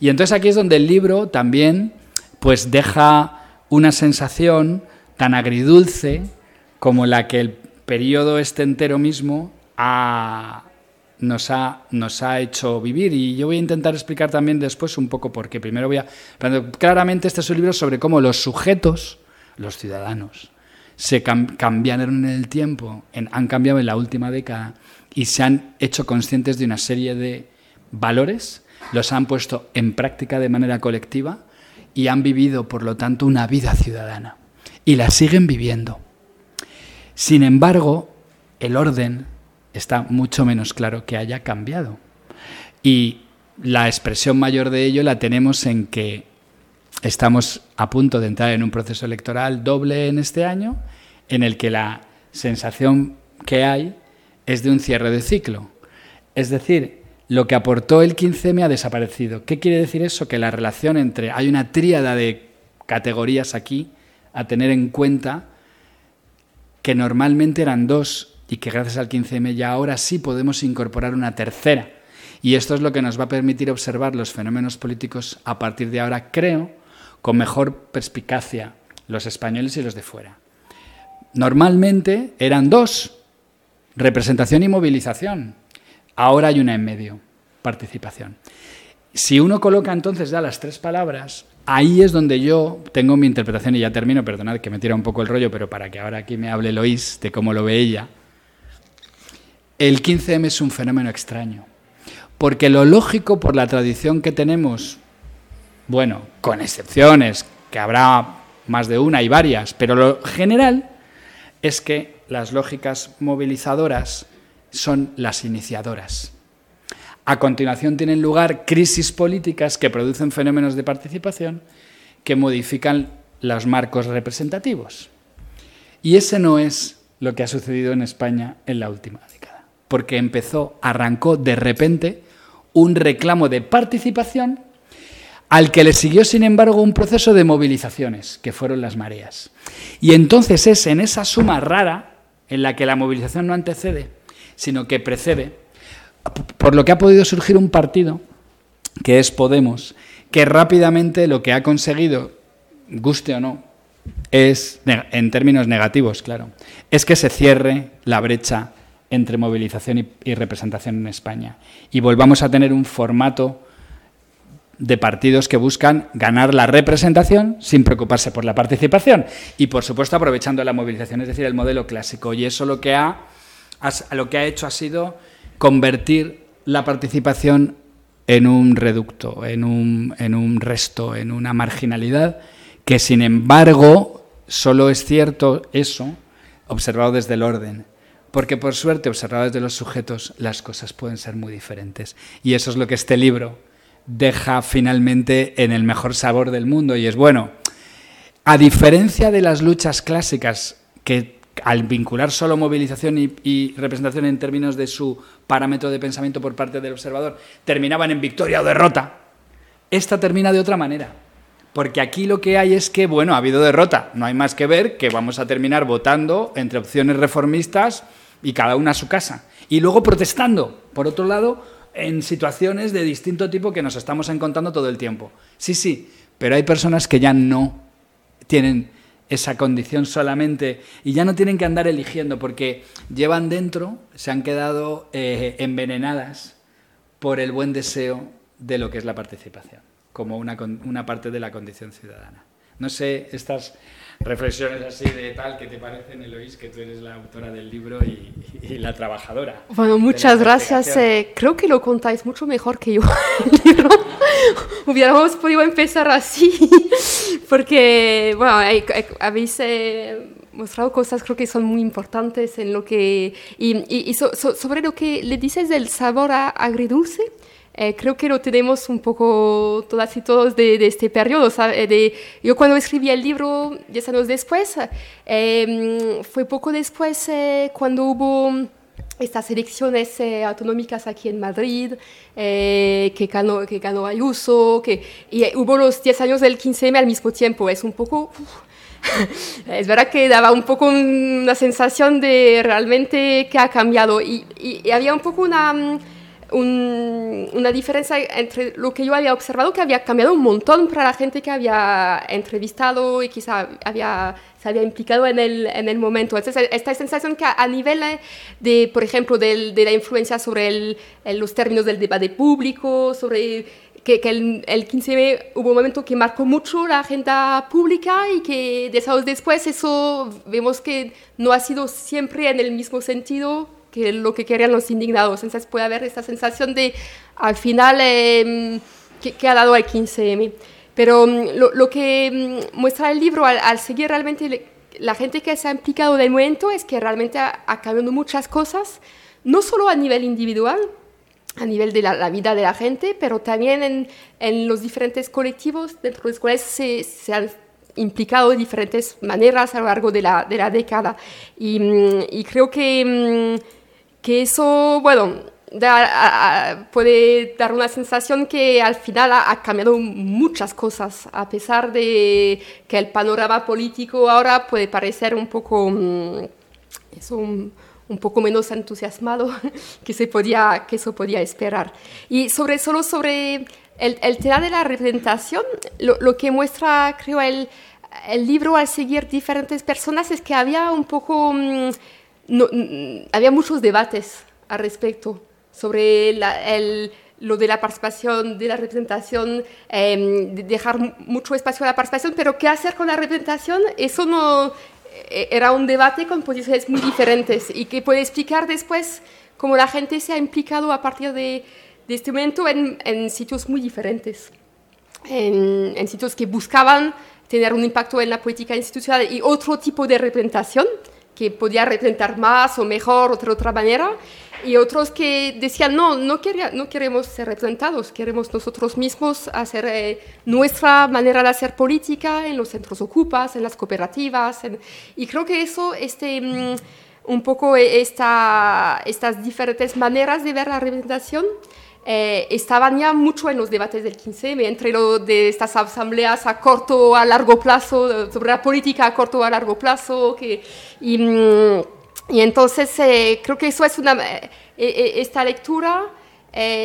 Y entonces aquí es donde el libro también pues deja una sensación tan agridulce como la que el periodo este entero mismo ha, nos ha, nos ha hecho vivir. Y yo voy a intentar explicar también después un poco por qué. Primero voy a... Claramente este es un libro sobre cómo los sujetos, los ciudadanos, se cambiaron en el tiempo, han cambiado en la última década y se han hecho conscientes de una serie de valores, los han puesto en práctica de manera colectiva y han vivido, por lo tanto, una vida ciudadana. Y la siguen viviendo. Sin embargo, el orden está mucho menos claro que haya cambiado. Y la expresión mayor de ello la tenemos en que estamos a punto de entrar en un proceso electoral doble en este año, en el que la sensación que hay es de un cierre de ciclo. Es decir, lo que aportó el 15M ha desaparecido. ¿Qué quiere decir eso? Que la relación entre... Hay una tríada de categorías aquí a tener en cuenta que normalmente eran dos y que gracias al 15M ya ahora sí podemos incorporar una tercera. Y esto es lo que nos va a permitir observar los fenómenos políticos a partir de ahora, creo, con mejor perspicacia, los españoles y los de fuera. Normalmente eran dos, representación y movilización. Ahora hay una en medio, participación. Si uno coloca entonces ya las tres palabras, ahí es donde yo tengo mi interpretación y ya termino, perdonad que me tira un poco el rollo, pero para que ahora aquí me hable Lois de cómo lo ve ella. El 15M es un fenómeno extraño, porque lo lógico por la tradición que tenemos, bueno, con excepciones, que habrá más de una y varias, pero lo general es que las lógicas movilizadoras son las iniciadoras. A continuación tienen lugar crisis políticas que producen fenómenos de participación que modifican los marcos representativos. Y ese no es lo que ha sucedido en España en la última década porque empezó, arrancó de repente un reclamo de participación al que le siguió, sin embargo, un proceso de movilizaciones, que fueron las mareas. Y entonces es en esa suma rara, en la que la movilización no antecede, sino que precede, por lo que ha podido surgir un partido, que es Podemos, que rápidamente lo que ha conseguido, guste o no, es, en términos negativos, claro, es que se cierre la brecha entre movilización y, representación en España y volvamos a tener un formato de partidos que buscan ganar la representación sin preocuparse por la participación y, por supuesto, aprovechando la movilización, es decir, el modelo clásico. Y eso lo que ha, lo que ha hecho ha sido convertir la participación en un reducto, en un, en un resto, en una marginalidad, que, sin embargo, solo es cierto eso observado desde el orden. Porque por suerte, observado desde los sujetos, las cosas pueden ser muy diferentes. Y eso es lo que este libro deja finalmente en el mejor sabor del mundo y es bueno. A diferencia de las luchas clásicas que al vincular solo movilización y, representación en términos de su parámetro de pensamiento por parte del observador, terminaban en victoria o derrota, esta termina de otra manera. Porque aquí lo que hay es que, bueno, ha habido derrota. No hay más que ver que vamos a terminar votando entre opciones reformistas y cada una a su casa. Y luego protestando, por otro lado, en situaciones de distinto tipo que nos estamos encontrando todo el tiempo. Sí, sí, pero hay personas que ya no tienen esa condición solamente y ya no tienen que andar eligiendo porque llevan dentro, se han quedado eh, envenenadas por el buen deseo de lo que es la participación, como una, una parte de la condición ciudadana. No sé, estas reflexiones así de tal que te parecen, Eloís, que tú eres la autora del libro y, la trabajadora. Bueno, muchas gracias. Eh, creo que lo contáis mucho mejor que yo el libro. Hubiéramos podido empezar así, porque, bueno, habéis eh, mostrado cosas creo que son muy importantes en lo que... Y, sobre lo que le dices del sabor agridulce. Eh, creo que lo tenemos un poco todas y todos de, este periodo. De, yo cuando escribí el libro, 10 años después, em, fue poco después eh, cuando hubo estas elecciones eh, autonómicas aquí en Madrid, que, ganó, que ganó Ayuso, que, y hubo los 10 años del 15M al mismo tiempo. Es un poco... es verdad que daba un poco una sensación de realmente que ha cambiado y, y había un poco una una diferencia entre lo que yo había observado, que había cambiado un montón para la gente que había entrevistado y quizá había, se había implicado en el, en el momento. Entonces, esta sensación que a, nivel de, por ejemplo, de, de la influencia sobre el, los términos del debate público, sobre que, que, el, el 15 hubo un momento que marcó mucho la agenda pública y que 10 años después eso vemos que no ha sido siempre en el mismo sentido que lo que querían los indignados. Entonces puede haber esta sensación de, al final, eh, que, ha dado el 15M. Pero mm, lo, que mm, muestra el libro al, seguir realmente la gente que se ha implicado del momento es que realmente ha, cambiado muchas cosas, no solo a nivel individual, a nivel de la, vida de la gente, pero también en, en, los diferentes colectivos dentro de los cuales se, se han implicado de diferentes maneras a lo largo de la, de la década. Y, mm, y creo que que eso, bueno, puede dar una sensación que al final ha, cambiado muchas cosas, a pesar de que el panorama político ahora puede parecer un poco, mm, eso, un, poco menos entusiasmado que, se podía, que eso podía esperar. Y sobre, solo sobre el, tema de la representación, lo, lo que muestra, creo, el, el, libro al seguir diferentes personas es que había un poco... Mm, no, había muchos debates al respecto sobre lo de la participación, de la representación, em, dejar mucho espacio a la participación, pero ¿qué hacer con la representación? Eso no e, era un debate con posiciones muy diferentes y que puede explicar después cómo la gente se ha implicado a partir de, este momento en, sitios muy diferentes, en, en sitios que buscaban tener un impacto en la política institucional y otro tipo de representación que podía representar más o mejor de otra manera, y otros que decían, no, no, quería, no queremos ser representados, queremos nosotros mismos hacer eh, nuestra manera de hacer política en los centros ocupas, en las cooperativas, y creo que eso, este, mm, un poco esta, estas diferentes maneras de ver la representación, eh, estaban ya mucho en los debates del 15, entre lo de estas asambleas a corto a largo plazo, sobre la política a corto a largo plazo, que, y, mm, y entonces eh, creo que eso es una, eh, eh, esta lectura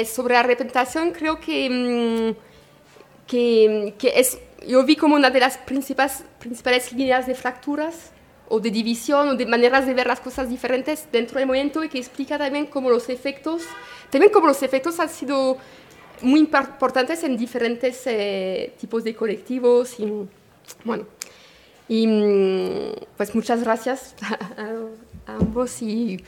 sobre arrepentación creo que, mm, que, que, es, yo vi como una de las principales, principales líneas de fracturas o de división o de maneras de ver las cosas diferentes dentro del movimiento y que explica también cómo los efectos, también cómo los efectos han sido muy importantes en diferentes tipos de colectivos y bueno, y mm, pues muchas gracias a, ambos y...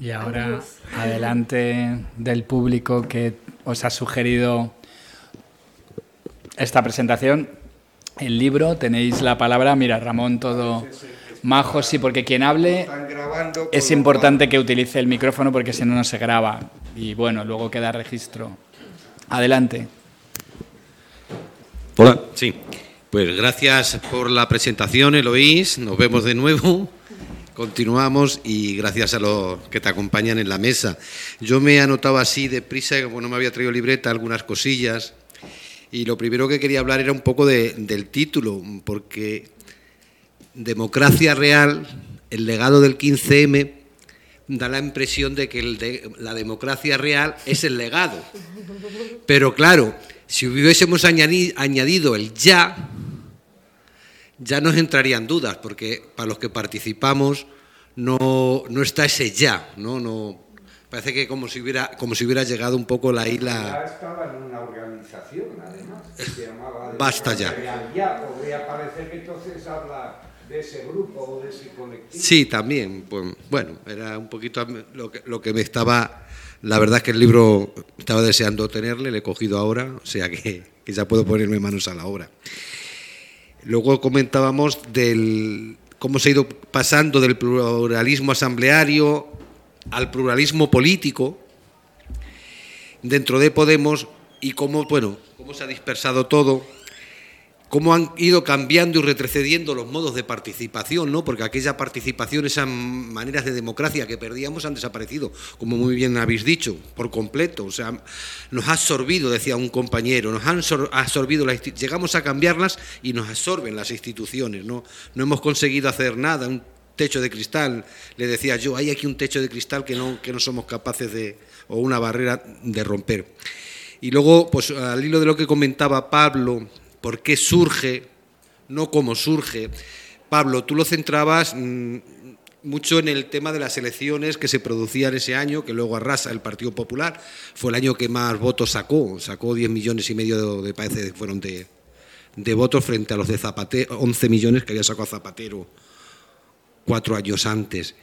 Y ahora adelante del público que os ha sugerido esta presentación, el libro, tenéis la palabra, mira Ramón todo majo, sí, porque quien hable es importante que utilice el micrófono porque si no no se graba y bueno, luego queda registro. Adelante. Hola, sí. Pues gracias por la presentación, Eloís. Nos vemos de nuevo. Continuamos y gracias a los que te acompañan en la mesa. Yo me he anotado así deprisa, bueno, me había traído libreta, algunas cosillas. Y lo primero que quería hablar era un poco del título, porque democracia real, el legado del 15M, da la impresión de que la democracia real es el legado. Pero claro, si hubiésemos añadido el ya, ya nos entrarían dudas, porque para los que participamos no, no está ese ya, ¿no? no Parece que como si hubiera, como si hubiera llegado un poco la isla. Ya estaba en una organización, además, se llamaba. Basta ya. Ya podría parecer que entonces habla de ese grupo o de ese colectivo. Sí, también. Pues, bueno, era un poquito lo que, lo que me estaba la verdad es que el libro estaba deseando tenerle, le he cogido ahora, o sea que, ya puedo ponerme manos a la obra. Luego comentábamos del cómo se ha ido pasando del pluralismo asambleario al pluralismo político dentro de Podemos y cómo, bueno, cómo se ha dispersado todo cómo han ido cambiando y retrocediendo los modos de participación, ¿no? Porque aquella participación, esas maneras de democracia que perdíamos han desaparecido, como muy bien habéis dicho, por completo. O sea, nos ha absorbido, decía un compañero, nos han absorbido, llegamos a cambiarlas y nos absorben las instituciones, ¿no? No hemos conseguido hacer nada, techo de cristal, le decía yo, hay aquí un techo de cristal que no, que no somos capaces de, o una barrera de romper. Y luego, pues al hilo de lo que comentaba Pablo, por qué surge, no cómo surge. Pablo, tú lo centrabas mm, mucho en el tema de las elecciones que se producían ese año, que luego arrasa el Partido Popular. Fue el año que más votos sacó, sacó 10 millones y medio de, fueron de, votos frente a los de Zapatero, 11 millones que había sacado Zapatero cuatro años antes.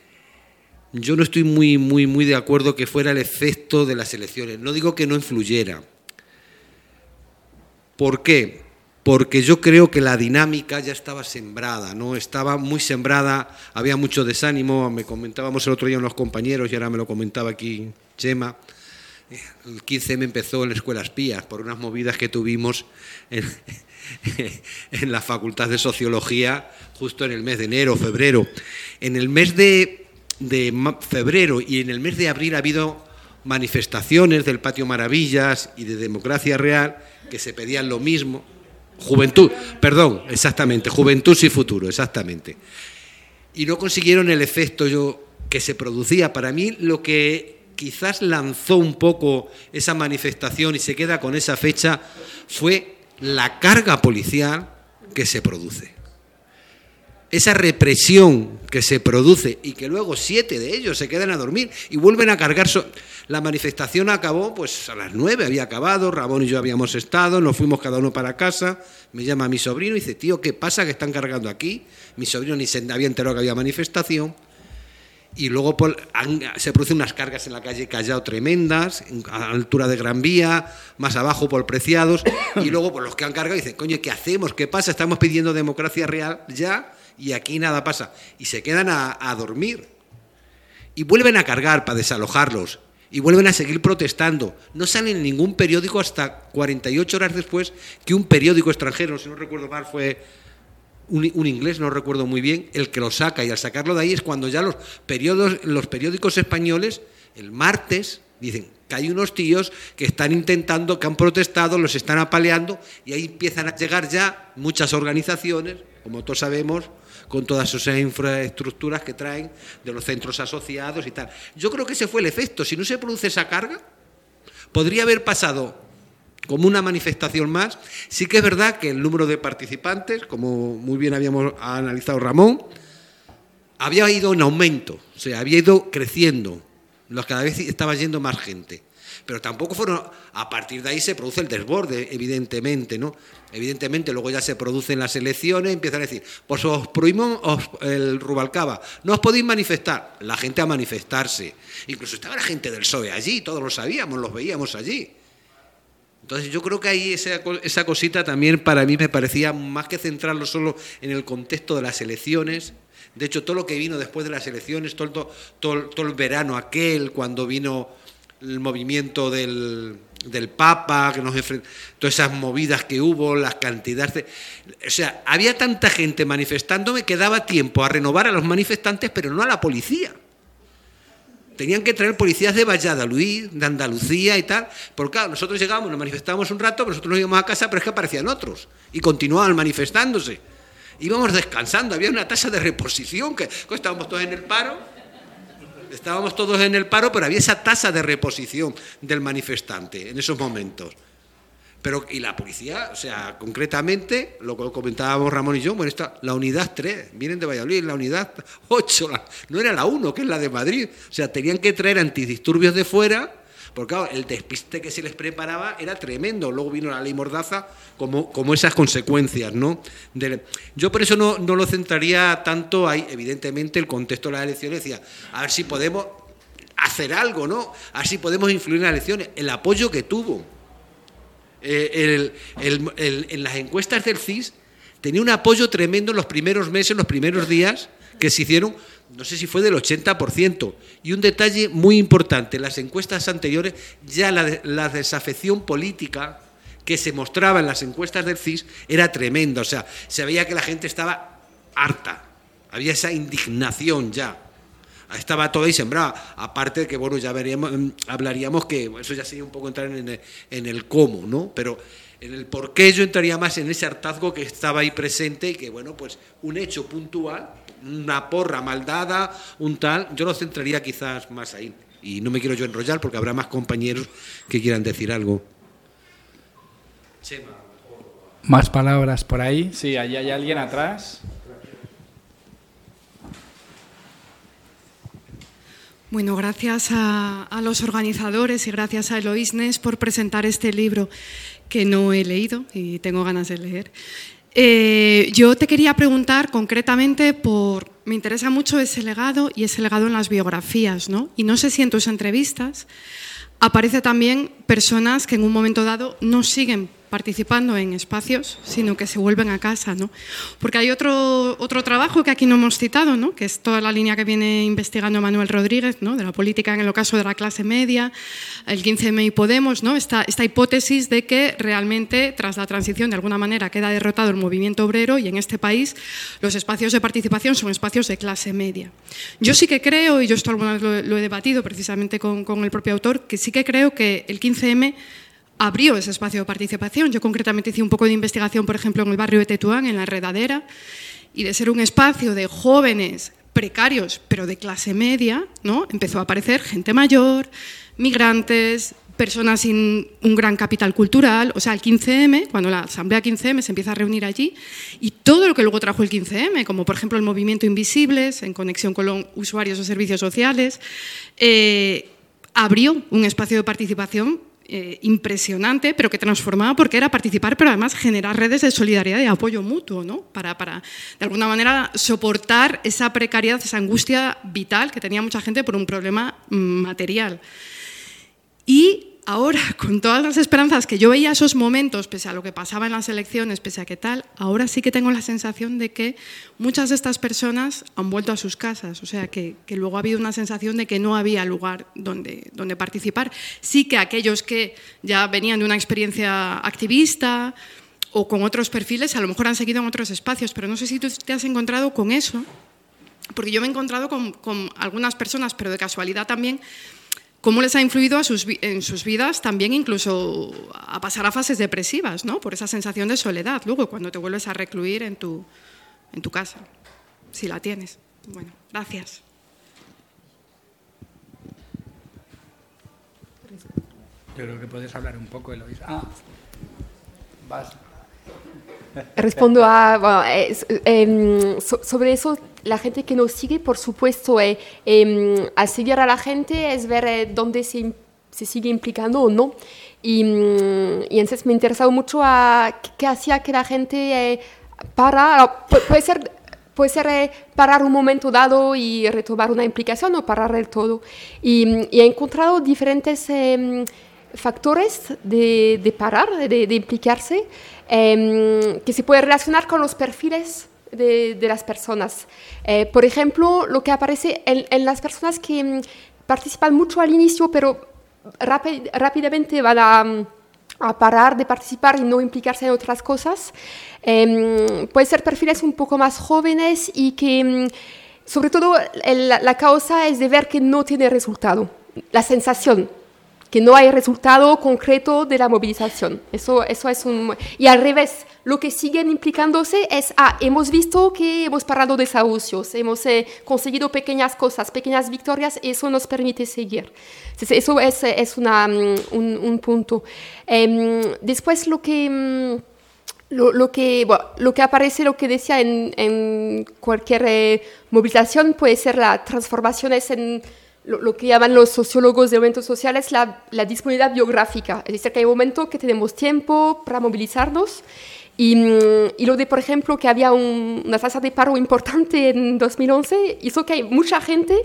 Yo no estoy muy, muy, muy de acuerdo que fuera el efecto de las elecciones. No digo que no influyera. ¿Por qué? porque yo creo que la dinámica ya estaba sembrada, ¿no? Estaba muy sembrada, había mucho desánimo, me comentábamos el otro día los compañeros y ahora me lo comentaba aquí Chema. El 15 me empezó en la escuela espías por unas movidas que tuvimos en, la Facultad de Sociología justo en el mes de enero, febrero. En el mes de, de febrero y en el mes de abril ha habido manifestaciones del Patio Maravillas y de Democracia Real que se pedían lo mismo Juventud, perdón, exactamente, juventud y futuro, exactamente. Y no consiguieron el efecto yo, que se producía. Para mí lo que quizás lanzó un poco esa manifestación y se queda con esa fecha fue la carga policial que se produce. Esa represión que se produce y que luego siete de ellos se quedan a dormir y vuelven a cargar. La manifestación acabó pues a las nueve, había acabado, Ramón y yo habíamos estado, nos fuimos cada uno para casa, me llama mi sobrino y dice, tío, ¿qué pasa que están cargando aquí? Mi sobrino ni se había enterado que había manifestación. Y luego se producen unas cargas en la calle Callao tremendas, a altura de Gran Vía, más abajo por Preciados, y luego por los que han cargado dicen, coño, ¿qué hacemos? ¿Qué pasa? Estamos pidiendo democracia real ya y aquí nada pasa. Y se quedan a dormir. Y vuelven a cargar para desalojarlos y vuelven a seguir protestando. No sale en ningún periódico hasta 48 horas después que un periódico extranjero, si no recuerdo mal, fue un, inglés, no recuerdo muy bien, el que lo saca. Y al sacarlo de ahí es cuando ya los, los periódicos españoles, el martes, dicen que hay unos tíos que están intentando, que han protestado, los están apaleando, y ahí empiezan a llegar ya muchas organizaciones como todos sabemos, con todas esas infraestructuras que traen de los centros asociados y tal. Yo creo que ese fue el efecto. Si no se produce esa carga, podría haber pasado como una manifestación más. Sí que es verdad que el número de participantes, como muy bien habíamos analizado Ramón, había ido en aumento, o sea, había ido creciendo. Cada vez estaba yendo más gente pero tampoco fueron, a partir de ahí se produce el desborde, evidentemente, ¿no? Evidentemente, luego ya se producen las elecciones, empiezan a decir, pues os prohibimos el Rubalcaba, no os podéis manifestar, la gente a manifestarse, incluso estaba la gente del PSOE allí, todos lo sabíamos, los veíamos allí. Entonces yo creo que ahí esa, esa cosita también para mí me parecía más que centrarlo solo en el contexto de las elecciones, de hecho, todo lo que vino después de las elecciones, todo, todo, todo el verano aquel, cuando vino el movimiento del, Papa, que nos todas esas movidas que hubo, las cantidades de... O sea, había tanta gente manifestándome que daba tiempo a renovar a los manifestantes, pero no a la policía. Tenían que traer policías de Valladolid, de Andalucía y tal. Porque claro, nosotros llegábamos, nos manifestábamos un rato, nosotros nos íbamos a casa, pero es que aparecían otros. Y continuaban manifestándose. Íbamos descansando, había una tasa de reposición, que estábamos todos en el paro Estábamos todos en el paro, pero había esa tasa de reposición del manifestante en esos momentos. Pero, y la policía, o sea, concretamente, lo que comentábamos Ramón y yo, bueno, está la unidad 3, vienen de Valladolid, la unidad 8, no era la 1, que es la de Madrid. O sea, tenían que traer antidisturbios de fuera porque claro, el despiste que se les preparaba era tremendo. Luego vino la ley Mordaza como, como esas consecuencias, ¿no? yo por eso no, no, lo centraría tanto ahí, evidentemente, el contexto de las elecciones decía, a ver si podemos hacer algo, ¿no? A ver si podemos influir en las elecciones. El apoyo que tuvo. Eh, en las encuestas del CIS tenía un apoyo tremendo en los primeros meses, los primeros días que se hicieron no sé si fue del 80%. Y un detalle muy importante, en las encuestas anteriores ya la, desafección política que se mostraba en las encuestas del CIS era tremenda. O sea, se veía que la gente estaba harta, había esa indignación ya. Estaba todo ahí sembrada. Aparte de que, bueno, ya veríamos, mm, hablaríamos que eso ya sería un poco entrar en el, en el cómo, ¿no? Pero en el por qué yo entraría más en ese hartazgo que estaba ahí presente y que, bueno, pues un hecho puntual una porra maldada, un tal, yo lo centraría quizás más ahí. Y no me quiero yo enrollar porque habrá más compañeros que quieran decir algo. Más palabras por ahí. Sí, allí hay alguien atrás. Bueno, gracias a, los organizadores y gracias a Eloísnes por presentar este libro que no he leído y tengo ganas de leer. Eh, yo te quería preguntar concretamente por, me interesa mucho ese legado y ese legado en las biografías, ¿no? Y no sé si en tus entrevistas aparece también personas que en un momento dado no siguen participando en espacios, sino que se vuelven a casa. ¿no? Porque hay otro, otro trabajo que aquí no hemos citado, ¿no? que es toda la línea que viene investigando Manuel Rodríguez, ¿no? de la política en el caso de la clase media, el 15M y Podemos, ¿no? esta, esta hipótesis de que realmente tras la transición de alguna manera queda derrotado el movimiento obrero y en este país los espacios de participación son espacios de clase media. Yo sí que creo, y yo esto alguna vez lo, he debatido precisamente con, con el propio autor, que sí que creo que el 15M abrió ese espacio de participación. Yo concretamente hice un poco de investigación, por ejemplo, en el barrio de Tetuán, en la Redadera, y de ser un espacio de jóvenes precarios, pero de clase media, ¿no? empezó a aparecer gente mayor, migrantes, personas sin un gran capital cultural, o sea, el 15M, cuando la Asamblea 15M se empieza a reunir allí, y todo lo que luego trajo el 15M, como por ejemplo el movimiento Invisibles, en conexión con los usuarios de servicios sociales, eh, abrió un espacio de participación eh, impresionante, pero que transformaba porque era participar, pero además generar redes de solidaridad y apoyo mutuo, ¿no? para, para, de alguna manera, soportar esa precariedad, esa angustia vital que tenía mucha gente por un problema mm, material. Y ahora, con todas las esperanzas que yo veía esos momentos, pese a lo que pasaba en las elecciones, pese a qué tal, ahora sí que tengo la sensación de que muchas de estas personas han vuelto a sus casas, o sea, que, luego ha habido una sensación de que no había lugar donde, participar. Sí que aquellos que ya venían de una experiencia activista o con otros perfiles, a lo mejor han seguido en otros espacios, pero no sé si tú te has encontrado con eso, porque yo me he encontrado con, con algunas personas, pero de casualidad también, cómo les ha influido en sus vidas también incluso a pasar a fases depresivas, ¿no? por esa sensación de soledad, luego cuando te vuelves a recluir en tu, en tu casa, si la tienes. Bueno, gracias. Yo creo que puedes hablar un poco, Eloís. Ah, vas. Respondo a, bueno, eh, eh, so, sobre eso, la gente que nos sigue, por supuesto, eh, al seguir a la gente es ver eh, dónde se, se, sigue implicando o no. Y, mm, y, entonces me ha interesado mucho a qué hacía que la gente para, puede ser puede ser eh, parar un momento dado y retomar una implicación o parar el todo. Y, y he encontrado diferentes eh, factores de, de parar, de, de implicarse, eh, que se puede relacionar con los perfiles de, de las personas. Eh, por ejemplo, lo que aparece en, en las personas que mm, participan mucho al inicio, pero rápid, rápidamente van a mm, a parar de participar y no implicarse en otras cosas. Eh, puede ser perfiles un poco más jóvenes y que, sobre todo, el, la causa es de ver que no tiene resultado, la sensación que no hay resultado concreto de la movilización. Eso, eso es un... Y al revés, lo que siguen implicándose es, ah, hemos visto que hemos parado desahucios, hemos eh, conseguido pequeñas cosas, pequeñas victorias, eso nos permite seguir. Entonces, eso es, es una, mm, un, un, punto. Eh, después, lo que... Mm, lo, lo, que, bueno, lo que aparece, lo que decía en, en cualquier eh, movilización, puede ser las transformaciones en lo, lo, que llaman los sociólogos de eventos sociales la, la, disponibilidad biográfica. Es decir, que hay un momento que tenemos tiempo para movilizarnos. Y, y lo de, por ejemplo, que había un, una tasa de paro importante en 2011, hizo que hay mucha gente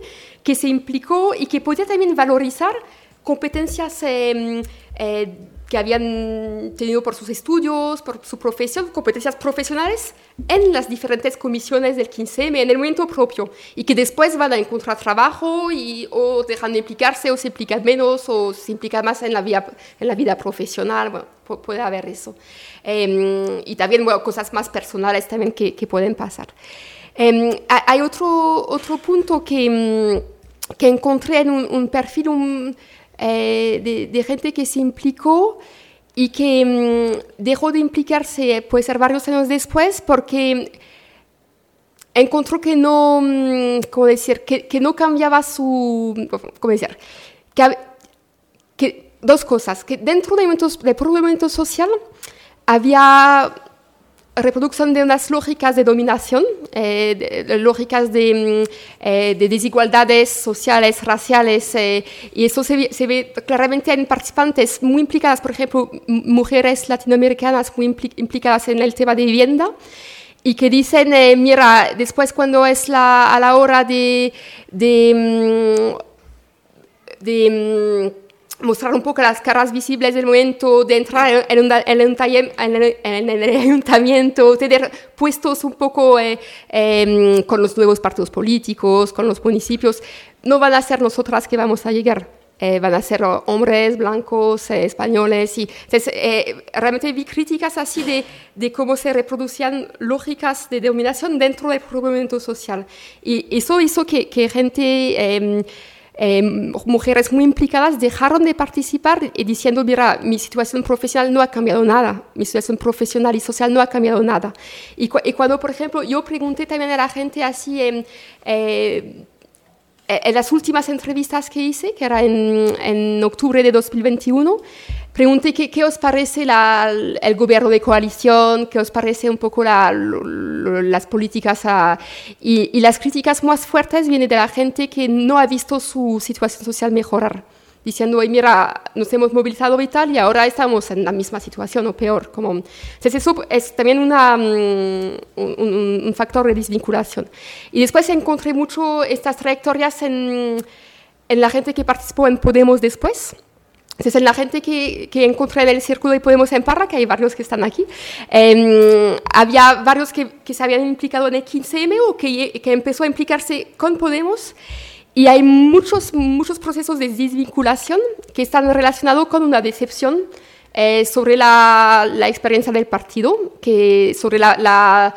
que se implicó y que podía también valorizar competencias eh, eh, que habían tenido por sus estudios, por su profesión, competencias profesionales en las diferentes comisiones del 15M, en el momento propio, y que después van a encontrar trabajo y o dejan de implicarse o se implican menos o se implican más en la vida, en la vida profesional, bueno, puede haber eso. Eh, y también bueno, cosas más personales también que, que pueden pasar. Eh, hay otro, otro punto que, que encontré en un, un perfil, un, eh, de, de, gente que se implicó y que mmm, dejó de implicarse, puede ser varios años después, porque encontró que no, mmm, ¿cómo decir?, que, que, no cambiaba su, ¿cómo decir?, que, que dos cosas, que dentro del de movimiento social había reproducción de unas lógicas de dominación, eh, lógicas de, eh, de, desigualdades sociales, raciales, eh, y eso se se ve, claramente en participantes muy implicadas, por ejemplo, mujeres latinoamericanas muy impli implicadas en el tema de vivienda, y que dicen, eh, mira, después cuando es la, a la hora de... de, mm, de mm, mostrar un poco las caras visibles del momento de entrar en, un, en, un taller, en, el, en el, ayuntamiento, tener puestos un poco eh, eh, con los nuevos partidos políticos, con los municipios. No van a ser nosotras que vamos a llegar. Eh, van a ser hombres blancos, eh, españoles. Y, entonces, eh, realmente vi críticas así de, de, cómo se reproducían lógicas de dominación dentro del movimiento social. Y eso hizo que, que gente eh, mujeres muy implicadas dejaron de participar y diciendo, mira, mi situación profesional no ha cambiado nada, mi situación profesional y social no ha cambiado nada. Y, cu y cuando, por ejemplo, yo pregunté también a la gente así, eh, eh, en las últimas entrevistas que hice, que era en, en octubre de 2021, pregunté qué, qué os parece la, el gobierno de coalición, qué os parece un poco la, lo, las políticas a, y, y, las críticas más fuertes vienen de la gente que no ha visto su situación social mejorar, diciendo, mira, nos hemos movilizado y tal, y ahora estamos en la misma situación o peor. Como, entonces eso es también una, um, un, un, factor de desvinculación. Y después encontré mucho estas trayectorias en, en la gente que participó en Podemos después, entonces, en la gente que, que, encontré en el Círculo de Podemos en Parra, que hay varios que están aquí, eh, había varios que, que, se habían implicado en el 15M o que, que empezó a implicarse con Podemos. Y hay muchos, muchos procesos de desvinculación que están relacionados con una decepción eh, sobre la, la, experiencia del partido, que sobre la, la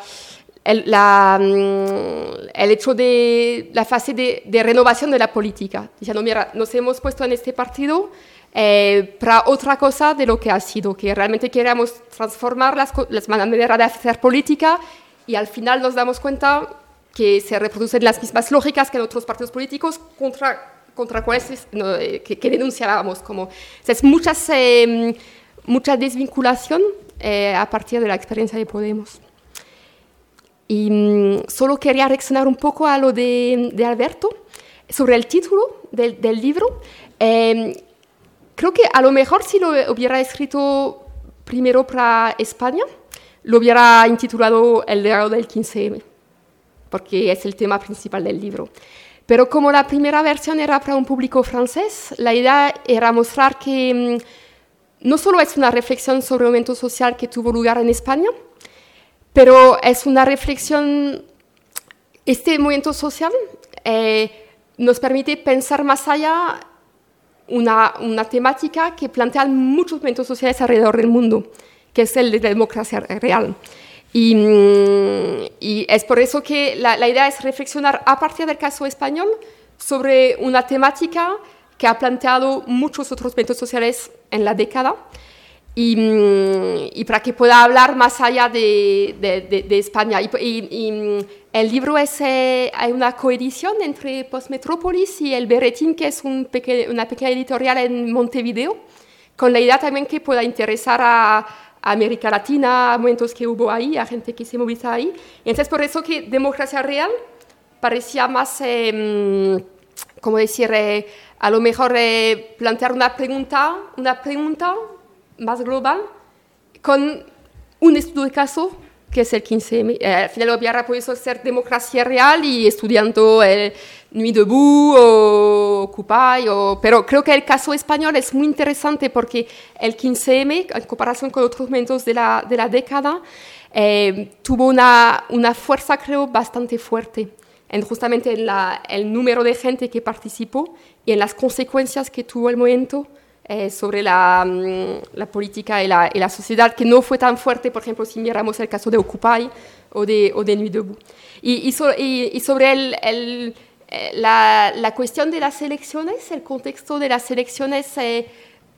el, la, mm, el, hecho de la fase de, de, renovación de la política. Diciendo, mira, nos hemos puesto en este partido, eh, para otra cosa de lo que ha sido, que realmente queremos transformar las, las maneras de hacer política y al final nos damos cuenta que se reproducen las mismas lógicas que en otros partidos políticos contra, contra cuáles eh, que, denunciábamos. Como, es muchas, eh, mucha desvinculación eh, a partir de la experiencia de Podemos. Y mm, solo quería reaccionar un poco a lo de, de Alberto sobre el título del, del libro. Creo que a lo mejor si lo hubiera escrito primero para España, lo hubiera intitulado El legado del 15M porque es el tema principal del libro. Pero como la primera versión era para un público francés, la idea era mostrar que mm, no solo es una reflexión sobre el momento social que tuvo lugar en España, pero es una reflexión, este movimiento social eh, nos permite pensar más allá una, una temática que plantean muchos movimientos sociales alrededor del mundo, que es el de la democracia real. Mm, y, es por eso que la, idea es reflexionar a partir del caso español sobre una temática que ha planteado muchos otros movimientos sociales en la década y, mm, para que pueda hablar más allá de, de, España. Y, el libro es, eh, hay una coedición entre Postmetrópolis y El Berretín, que es un una pequeña editorial en Montevideo, con la idea también que pueda interesar a América Latina, a momentos que hubo ahí, a gente que se moviliza ahí. entonces por eso que democracia real parecía más, eh, como decir, eh, a lo mejor eh, plantear una pregunta, una pregunta más global con un estudio de caso que es el 15M. Eh, al final hubiera podido ser democracia real y estudiando el Nuit Debout o Occupy, o, pero creo que el caso español es muy interesante porque el 15M, en comparación con otros momentos de la, de la década, eh, tuvo una, una, fuerza, creo, bastante fuerte, en justamente en la, el número de gente que participó y en las consecuencias que tuvo el momento eh, sobre la, mm, la política y la, y la, sociedad, que no fue tan fuerte, por ejemplo, si miramos el caso de Occupy o de, o de Nuit Debout. Y, y, y, sobre el, el, eh, la, la, cuestión de las elecciones, el contexto de las elecciones, eh,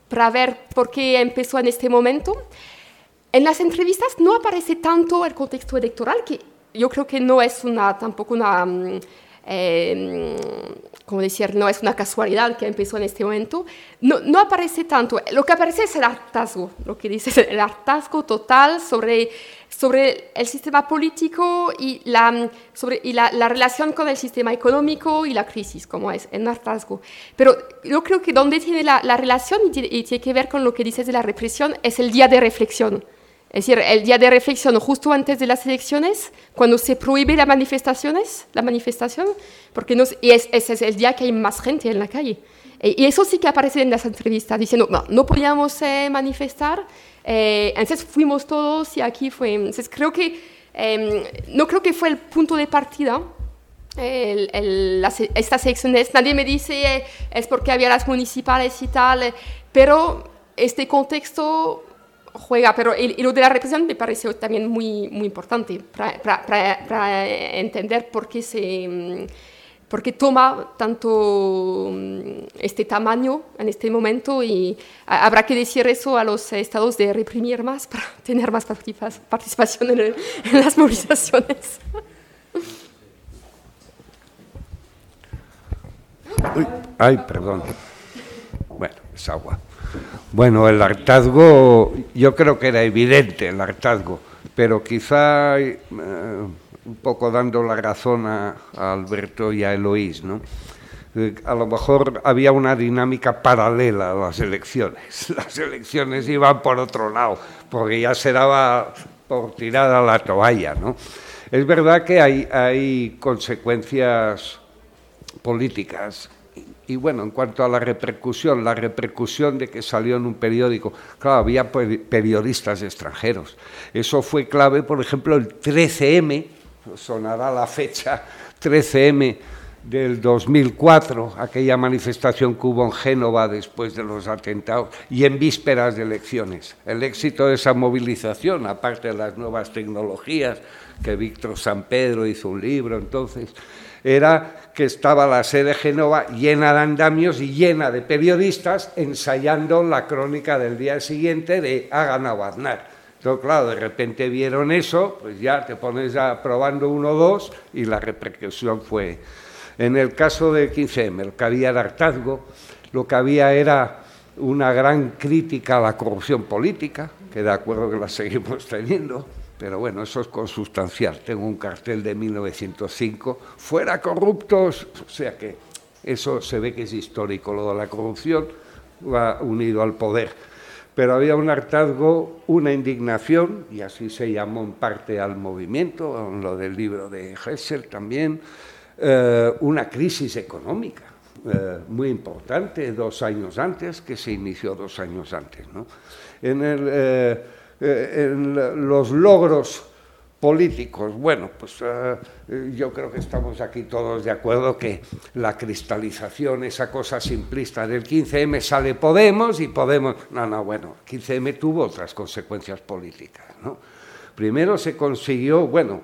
para ver por qué empezó en este momento. En las entrevistas no aparece tanto el contexto electoral, que yo creo que no es una, tampoco una... Mm, eh, como decir, no es una casualidad que empezó en este momento, no, no, aparece tanto. Lo que aparece es el hartazgo, lo que dice el hartazgo total sobre, sobre el sistema político y, la, sobre, y la, la, relación con el sistema económico y la crisis, como es el hartazgo. Pero yo creo que donde tiene la, la relación y tiene, y tiene, que ver con lo que dices de la represión es el día de reflexión. Es decir, el día de reflexión justo antes de las elecciones, cuando se prohíbe las manifestaciones, la manifestación, porque y ese es el día que hay más gente en la calle. E, y eso sí que aparece en las entrevistas, diciendo, no, no podíamos eh, manifestar, eh, entonces fuimos todos y aquí fue. Entonces creo que, em, no creo que fue el punto de partida. estas elecciones, nadie me dice eh, es porque había las municipales y tal, pero este contexto juega, pero el, lo de la represión me parece también muy, muy importante para, entender por qué, se, mm, por qué toma tanto mm, este tamaño en este momento y habrá que decir eso a los estados de reprimir más para tener más participación en, las movilizaciones. Ay, perdón. Bueno, es agua. Bueno, el hartazgo, yo creo que era evidente el hartazgo, pero quizá eh, un poco dando la razón a, Alberto y a Eloís, ¿no? Eh, a lo mejor había una dinámica paralela a las elecciones. Las elecciones iban por otro lado, porque ya se daba por tirada la toalla, ¿no? Es verdad que hay, hay consecuencias políticas y bueno, en cuanto a la repercusión, la repercusión de que salió en un periódico, claro, había periodistas extranjeros. Eso fue clave, por ejemplo, el 13M, sonará la fecha, 13M del 2004, aquella manifestación que hubo en Génova después de los atentados y en vísperas de elecciones. El éxito de esa movilización, aparte de las nuevas tecnologías, que Víctor San Pedro hizo un libro entonces, era que estaba la sede de Génova llena de andamios y llena de periodistas ensayando la crónica del día siguiente de Aznar. Entonces, claro, de repente vieron eso, pues ya te pones ya probando uno o dos y la repercusión fue. En el caso de 15M, lo que había era hartazgo, lo que había era una gran crítica a la corrupción política, que de acuerdo que la seguimos teniendo, pero bueno, eso es consustancial. Tengo un cartel de 1905, fuera corruptos, o sea que eso se ve que es histórico, lo de la corrupción va unido al poder pero había un hartazgo, una indignación, y así se llamó en parte al movimiento, en lo del libro de Hessel también, eh, una crisis económica eh, muy importante dos años antes, que se inició dos años antes. En, eh, en los logros políticos. Bueno, pues eh, yo creo que estamos aquí todos de acuerdo que la cristalización, esa cosa simplista del 15M sale Podemos y Podemos... No, no, bueno, 15M tuvo otras consecuencias políticas. ¿no? Primero se consiguió, bueno,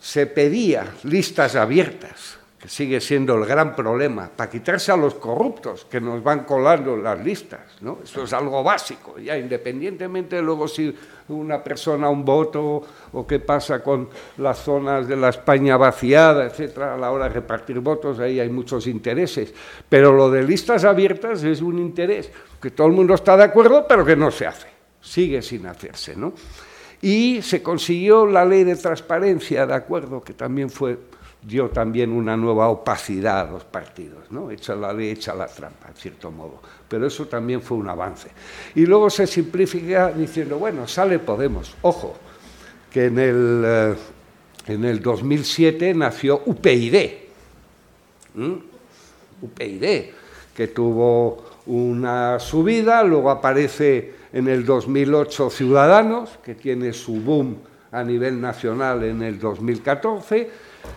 se pedía listas abiertas que sigue siendo el gran problema, para quitarse a los corruptos que nos van colando las listas. ¿no? Eso es algo básico, ya independientemente de luego si una persona un voto o qué pasa con las zonas de la España vaciada, etcétera, a la hora de repartir votos, ahí hay muchos intereses. Pero lo de listas abiertas es un interés que todo el mundo está de acuerdo, pero que no se hace, sigue sin hacerse. ¿no? Y se consiguió la ley de transparencia, de acuerdo, que también fue dio también una nueva opacidad a los partidos, ¿no? Echa la ley, echa la trampa, en cierto modo. Pero eso también fue un avance. Y luego se simplifica diciendo, bueno, sale Podemos. Ojo, que en el, eh, en el 2007 nació UPyD. UPyD, que tuvo una subida, luego aparece en el 2008 Ciudadanos, que tiene su boom a nivel nacional en el 2014,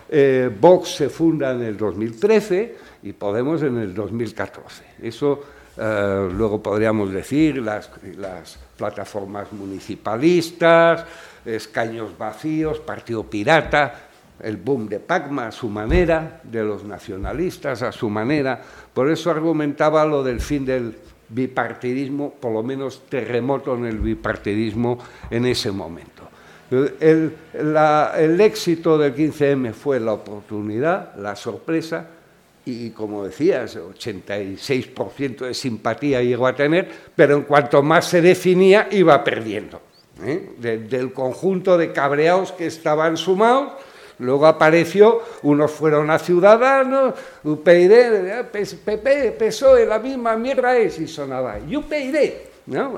eh, Vox se funda en el 2013 y Podemos en el 2014. Eso eh, luego podríamos decir las, las, plataformas municipalistas, escaños vacíos, Partido Pirata, el boom de Pacma a su manera, de los nacionalistas a su manera. Por eso argumentaba lo del fin del bipartidismo, por lo menos terremoto en el bipartidismo en ese momento. El, éxito del 15M fue la oportunidad, la sorpresa, y como decías, 86% de simpatía llegó a tener, pero en cuanto más se definía, iba perdiendo. ¿eh? del conjunto de cabreados que estaban sumados, luego apareció, unos fueron a Ciudadanos, UPyD, PP, PSOE, la misma mierda es, y sonaba, y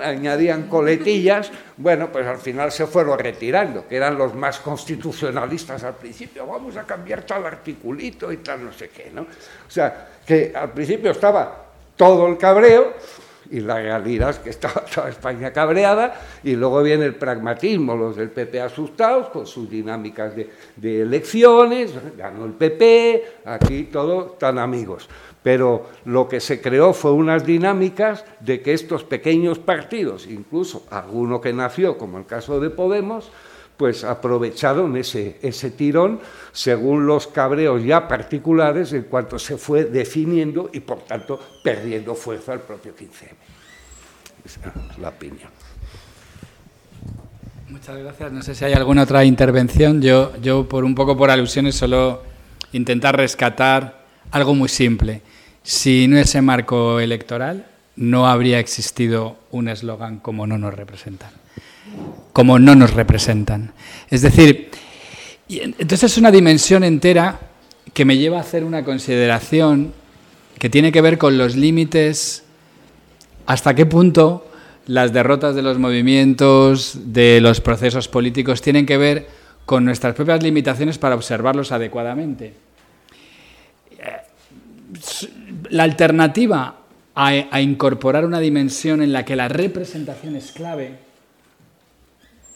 Añadían coletillas, bueno, pues al final se fueron retirando, que eran los más constitucionalistas al principio, vamos a cambiar tal articulito y tal no sé qué, ¿no? O sea, que al principio estaba todo el cabreo y la realidad es que estaba toda España cabreada y luego viene el pragmatismo, los del PP asustados con sus dinámicas de, de elecciones, ganó el PP, aquí todos tan amigos pero lo que se creó fue unas dinámicas de que estos pequeños partidos, incluso alguno que nació, como el caso de Podemos, pues aprovecharon ese, ese tirón según los cabreos ya particulares en cuanto se fue definiendo y por tanto perdiendo fuerza el propio 15M. Esa es la opinión. Muchas gracias. No sé si hay alguna otra intervención. Yo, yo por un poco por alusiones, solo intentar rescatar algo muy simple. Si no ese marco electoral, no habría existido un eslogan como no nos representan. Como no nos representan. Es decir, entonces es una dimensión entera que me lleva a hacer una consideración que tiene que ver con los límites, hasta qué punto las derrotas de los movimientos, de los procesos políticos, tienen que ver con nuestras propias limitaciones para observarlos adecuadamente la alternativa a, incorporar una dimensión en la que la representación es clave,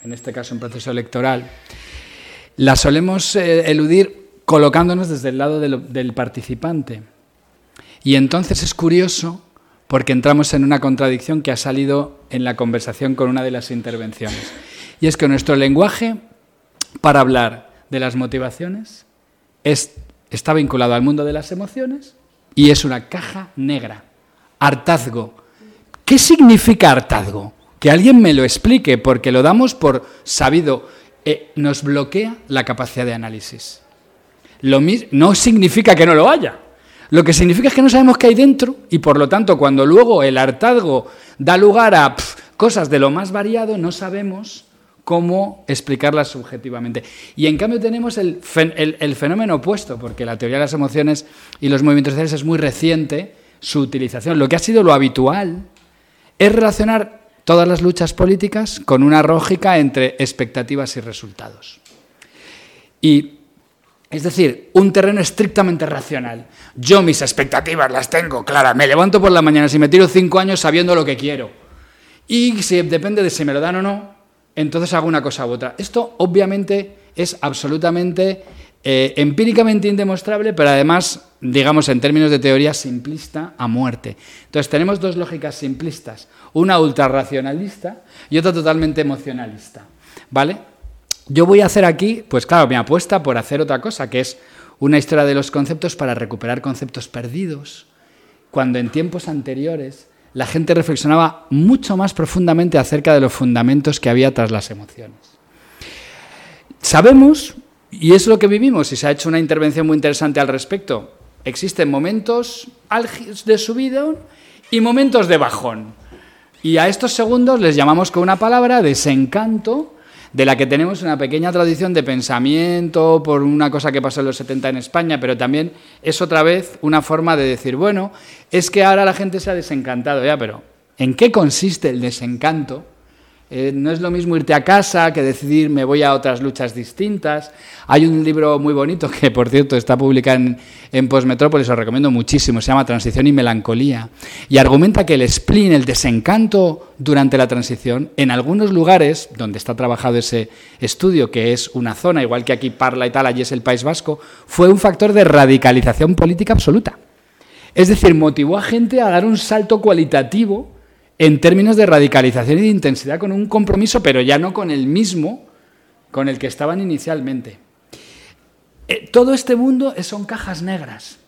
en este caso un proceso electoral, la solemos eh, eludir colocándonos desde el lado del participante. Y entonces es curioso porque entramos en una contradicción que ha salido en la conversación con una de las intervenciones. Y es que nuestro lenguaje para hablar de las motivaciones está vinculado al mundo de las emociones y es una caja negra. Hartazgo. ¿Qué significa hartazgo? que alguien me lo explique, porque lo damos por sabido. Eh, nos bloquea la capacidad de análisis. No significa que no lo haya. Lo que significa es que no sabemos qué hay dentro y por lo tanto cuando luego el hartazgo da lugar a cosas de lo más variado, no sabemos cómo explicarlas subjetivamente. Y en cambio tenemos el, el, fenómeno opuesto, porque la teoría de las emociones y los movimientos sociales es muy reciente, su utilización. Lo que ha sido lo habitual es relacionar todas las luchas políticas con una lógica entre expectativas y resultados. Y es decir, un terreno estrictamente racional. Yo mis expectativas las tengo claras. Me levanto por la mañana y me tiro cinco años sabiendo lo que quiero. Y si depende de si me lo dan o no, entonces hago una cosa u otra. Esto obviamente es absolutamente eh, empíricamente indemostrable, pero además, digamos en términos de teoría, simplista a muerte. Entonces tenemos dos lógicas simplistas, una ultrarracionalista y otra totalmente emocionalista. ¿Vale? Yo voy a hacer aquí, pues claro, mi apuesta por hacer otra cosa, que es una historia de los conceptos para recuperar conceptos perdidos, cuando en tiempos anteriores la gente reflexionaba mucho más profundamente acerca de los fundamentos que había tras las emociones. Sabemos, y es lo que vivimos, y se ha hecho una intervención muy interesante al respecto, existen momentos de subida y momentos de bajón. Y a estos segundos les llamamos con una palabra desencanto, de la que tenemos una pequeña tradición de pensamiento por una cosa que pasó en los 70 en España, pero también es otra vez una forma de decir, bueno, es que ahora la gente se ha desencantado, ya, pero ¿en qué consiste el desencanto? Eh, no es lo mismo irte a casa que decidir me voy a otras luchas distintas. Hay un libro muy bonito que, por cierto, está publicado en, Postmetrópolis, os recomiendo muchísimo, se llama Transición y Melancolía, y argumenta que el spleen, el desencanto durante la transición, en algunos lugares donde está trabajado ese estudio, que es una zona, igual que aquí Parla y tal, allí es el País Vasco, fue un factor de radicalización política absoluta. Es decir, motivó a gente a dar un salto cualitativo en términos de radicalización y de intensidad con un compromiso, pero ya no con el mismo con el que estaban inicialmente. Eh, todo este mundo son cajas negras.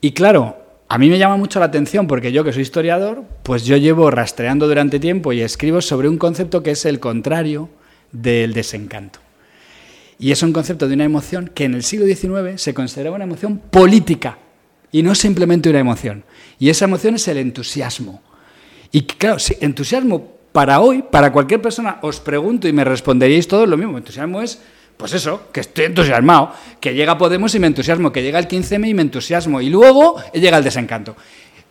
Y claro, a mí me llama mucho la atención porque yo que soy historiador, pues yo llevo rastreando durante tiempo y escribo sobre un concepto que es el contrario del desencanto. Y es un concepto de una emoción que en el siglo XIX se consideraba una emoción política y no simplemente una emoción. Y esa emoción es el entusiasmo. Y claro, entusiasmo para hoy, para cualquier persona, os pregunto y me responderíais todo lo mismo. Entusiasmo es, pues eso, que estoy entusiasmado, que llega Podemos y me entusiasmo, que llega el 15M y me entusiasmo, y luego llega el desencanto.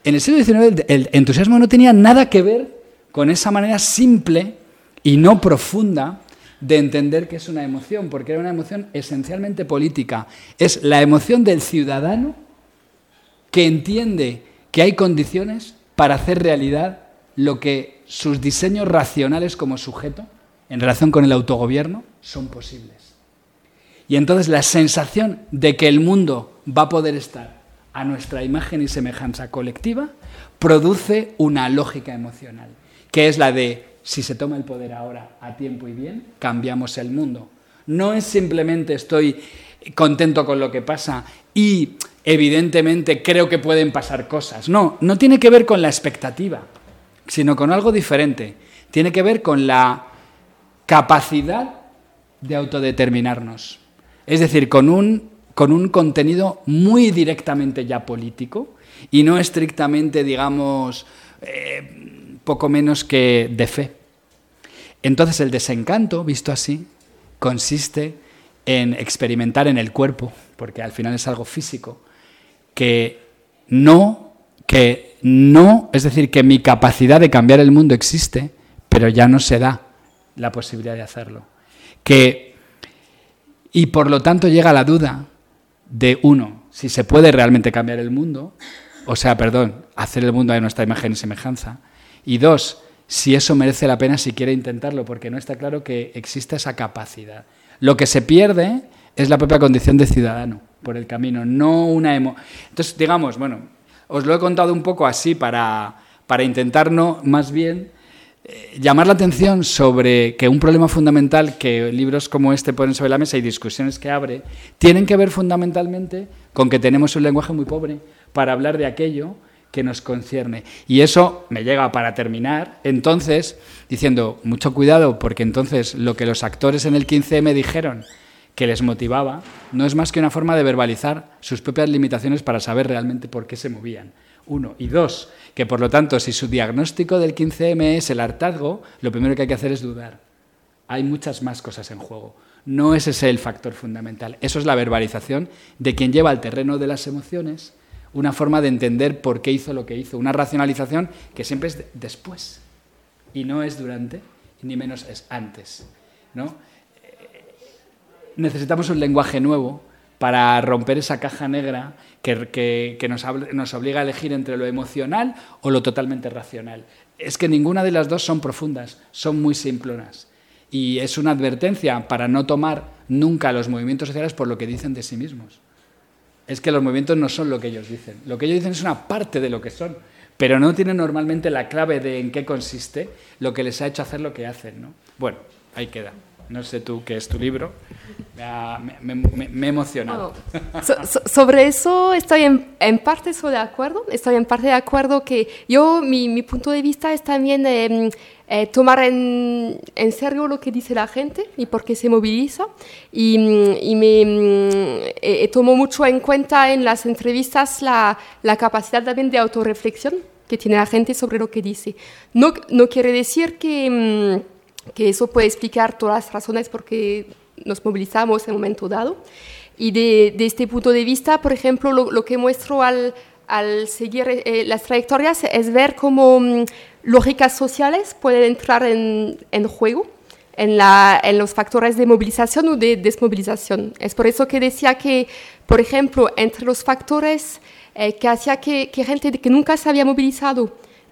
En el siglo XIX el entusiasmo no tenía nada que ver con esa manera simple y no profunda de entender que es una emoción, porque era una emoción esencialmente política. Es la emoción del ciudadano que entiende que hay condiciones para hacer realidad lo que sus diseños racionales como sujeto en relación con el autogobierno son posibles. Y entonces la sensación de que el mundo va a poder estar a nuestra imagen y semejanza colectiva produce una lógica emocional, que es la de si se toma el poder ahora a tiempo y bien, cambiamos el mundo. No es simplemente estoy contento con lo que pasa y evidentemente creo que pueden pasar cosas. No, no tiene que ver con la expectativa sino con algo diferente. Tiene que ver con la capacidad de autodeterminarnos. Es decir, con un, con un contenido muy directamente ya político y no estrictamente, digamos, eh, poco menos que de fe. Entonces el desencanto, visto así, consiste en experimentar en el cuerpo, porque al final es algo físico, que no, que no, es decir, que mi capacidad de cambiar el mundo existe, pero ya no se da la posibilidad de hacerlo. Que, y por lo tanto llega la duda de uno, si se puede realmente cambiar el mundo, o sea, perdón, hacer el mundo de nuestra imagen y semejanza. Y dos, si eso merece la pena si quiere intentarlo, porque no está claro que exista esa capacidad. Lo que se pierde es la propia condición de ciudadano por el camino, no una emo. Entonces, digamos, bueno, os lo he contado un poco así para, para intentar no, más bien, eh, llamar la atención sobre que un problema fundamental que libros como este ponen sobre la mesa y discusiones que abre, tienen que ver fundamentalmente con que tenemos un lenguaje muy pobre para hablar de aquello que nos concierne. Y eso me llega para terminar, entonces, diciendo, mucho cuidado, porque entonces lo que los actores en el 15M dijeron que les motivaba, no es más que una forma de verbalizar sus propias limitaciones para saber realmente por qué se movían. Uno. Y dos, que por lo tanto, si su diagnóstico del 15M es el hartazgo, lo primero que hay que hacer es dudar. Hay muchas más cosas en juego. No es ese el factor fundamental. Eso es la verbalización de quien lleva al terreno de las emociones una forma de entender por qué hizo lo que hizo. Una racionalización que siempre es después. Y no es durante, ni menos es antes. ¿no? Necesitamos un lenguaje nuevo para romper esa caja negra que, nos, nos, obliga a elegir entre lo emocional o lo totalmente racional. Es que ninguna de las dos son profundas, son muy simplonas. Y es una advertencia para no tomar nunca los movimientos sociales por lo que dicen de sí mismos. Es que los movimientos no son lo que ellos dicen. Lo que ellos dicen es una parte de lo que son, pero no tienen normalmente la clave de en qué consiste lo que les ha hecho hacer lo que hacen. ¿no? Bueno, ahí queda. No sé tú qué es tu libro. Me, he emocionado. sobre eso estoy en, parte de acuerdo. Estoy en parte de acuerdo que yo, mi, punto de vista es también em, eh, tomar en, serio lo que dice la gente y por qué se moviliza. Y, y me eh, tomo mucho en cuenta en las entrevistas la, la capacidad también de autorreflexión que tiene la gente sobre lo que dice. No, no quiere decir que em, que eso puede explicar todas las razones por qué nos movilizamos en un momento dado. Y de, este punto de vista, por ejemplo, lo, que muestro al, seguir eh, las trayectorias es ver cómo mm, lógicas sociales pueden entrar en, juego en, los factores de movilización o de desmovilización. Es por eso que decía que, por ejemplo, entre los factores eh, que hacía que, que, gente que nunca se había movilizado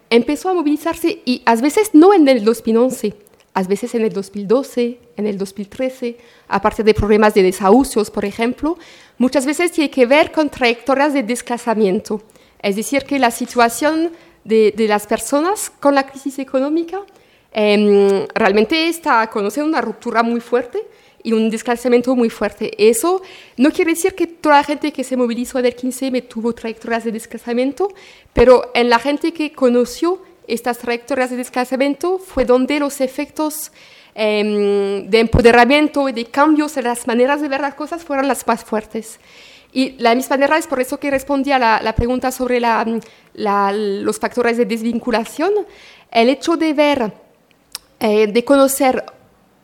empezó a movilizarse y a veces no en el 2011, a veces en el 2012, en el 2013, aparte de problemas de desahucios, por ejemplo, muchas veces tiene que ver con trayectorias de desplazamiento. Es decir, que la situación de, las personas con la crisis económica em, realmente está conociendo una ruptura muy fuerte y un desplazamiento muy fuerte. Eso no quiere decir que toda la gente que se movilizó en el 15M tuvo trayectorias de desplazamiento, pero en la gente que conoció estas trayectorias de desplazamiento fue donde los efectos em, de empoderamiento y de cambios en las maneras de ver las cosas fueron las más fuertes. Y la misma manera es por eso que respondí a la, pregunta sobre los factores de desvinculación. El hecho de ver, eh, de conocer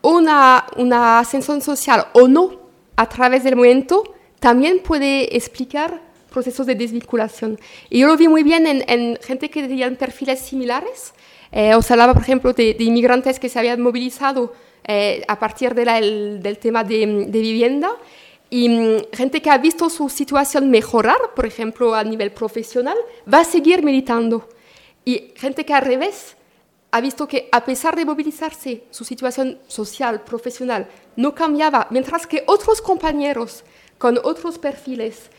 una, una ascensión social o no a través del movimiento, también puede explicar procesos de desvinculación. Y yo lo vi muy bien en, gente que tenían perfiles similares. Eh, os hablaba, por ejemplo, de, inmigrantes que se habían movilizado eh, a partir del tema de, vivienda y mm, gente que ha visto su situación mejorar, por ejemplo, a nivel profesional, va a seguir militando. Y gente que al revés ha visto que a pesar de movilizarse, su situación social, profesional, no cambiaba, mientras que otros compañeros con otros perfiles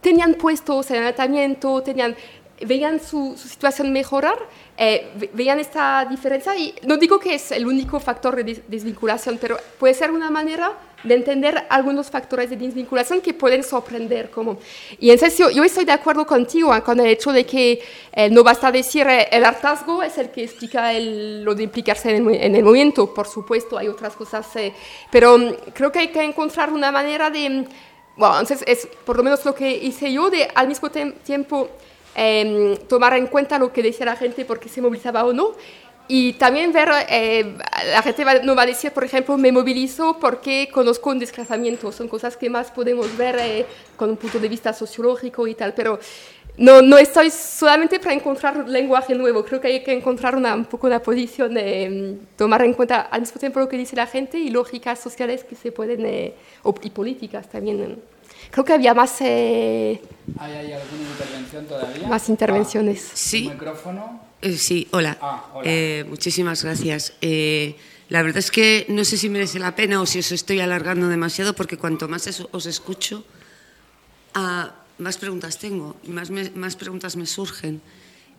tenían puestos en tratamiento, tenían, veían su, situación mejorar, eh, veían esta diferencia y no digo que es el único factor de desvinculación, pero puede ser una manera de entender algunos factores de desvinculación que pueden sorprender. Como. Y entonces yo, yo estoy de acuerdo contigo ¿eh? con el hecho de que eh, no basta decir el hartazgo es el que explica lo de implicarse en el, en el, movimiento, por supuesto, hay otras cosas, pero mm, creo que hay que encontrar una manera de bueno, entonces es por lo menos lo que hice yo, de al mismo tiempo em, tomar en cuenta lo que decía la gente porque se movilizaba o no. Y también ver, eh, la gente no va a decir, por ejemplo, me movilizo porque conozco un desplazamiento. Son cosas que más podemos ver eh, con un punto de vista sociológico y tal. Pero no, no estoy solamente para encontrar lenguaje nuevo, creo que hay que encontrar una, un poco una posición de mm, tomar en cuenta al mismo tiempo lo que dice la gente y lógicas sociales que se pueden, eh, y políticas también. Creo que había más... Eh, ¿Hay, alguna intervención todavía? Más intervenciones. Ah, sí. micrófono? Eh, sí, hola. Ah, hola. muchísimas gracias. la verdad es que no sé si merece la pena o si os estoy alargando demasiado porque cuanto más os escucho... Ah, más preguntas tengo y más, más preguntas me surgen.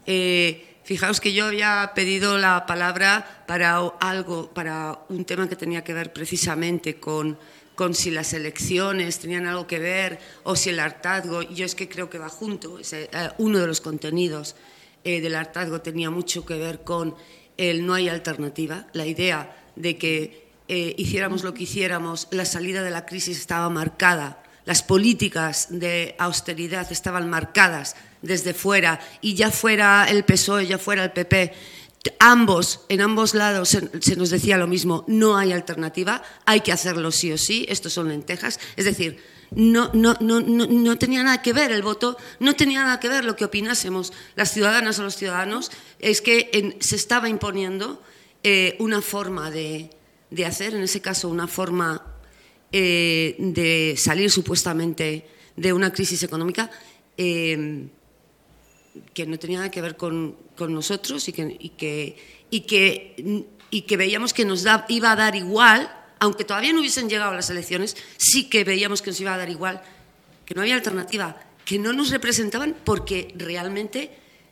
Eh, fijaos que yo había pedido la palabra para algo, para un tema que tenía que ver precisamente con, con si las elecciones tenían algo que ver o si el hartazgo, yo es que creo que va junto, eh, uno de los contenidos eh, del hartazgo tenía mucho que ver con el no hay alternativa, la idea de que eh, hiciéramos lo que hiciéramos, la salida de la crisis estaba marcada, las políticas de austeridad estaban marcadas desde fuera y ya fuera el PSOE, ya fuera el PP, ambos, en ambos lados se, nos decía lo mismo, no hay alternativa, hay que hacerlo sí o sí, estos son lentejas, es decir, no, no, no, no, tenía nada que ver el voto, no tenía nada que ver lo que opinásemos las ciudadanas o los ciudadanos, es que se estaba imponiendo eh, una forma de, hacer, en ese caso una forma eh, de salir supuestamente de una crisis económica. Eh, que no tenía nada que ver con, nosotros y que, y, que, y, que, y que veíamos que nos iba a dar igual, aunque todavía no hubiesen llegado las elecciones, sí que veíamos que nos iba a dar igual, que no había alternativa, que no nos representaban porque realmente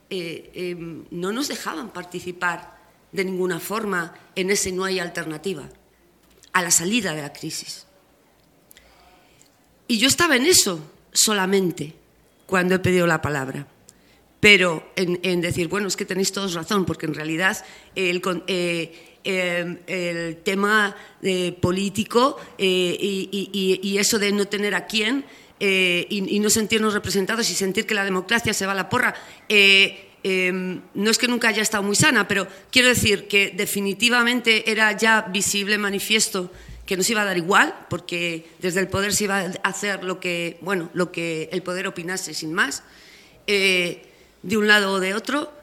eh, em, no nos dejaban participar de ninguna forma en ese no hay alternativa, a la salida de la crisis. Y yo estaba en eso solamente cuando he pedido la palabra. Pero en, decir, bueno, es que tenéis todos razón, porque en realidad el, eh, em, tema eh, político eh, y, eso de no tener a quién y, no sentirnos representados y sentir que la democracia se va a la porra, em, no es que nunca haya estado muy sana, pero quiero decir que definitivamente era ya visible, manifiesto, que nos iba a dar igual, porque desde el poder se iba a hacer lo que, bueno, lo que el poder opinase sin más de un lado o de otro.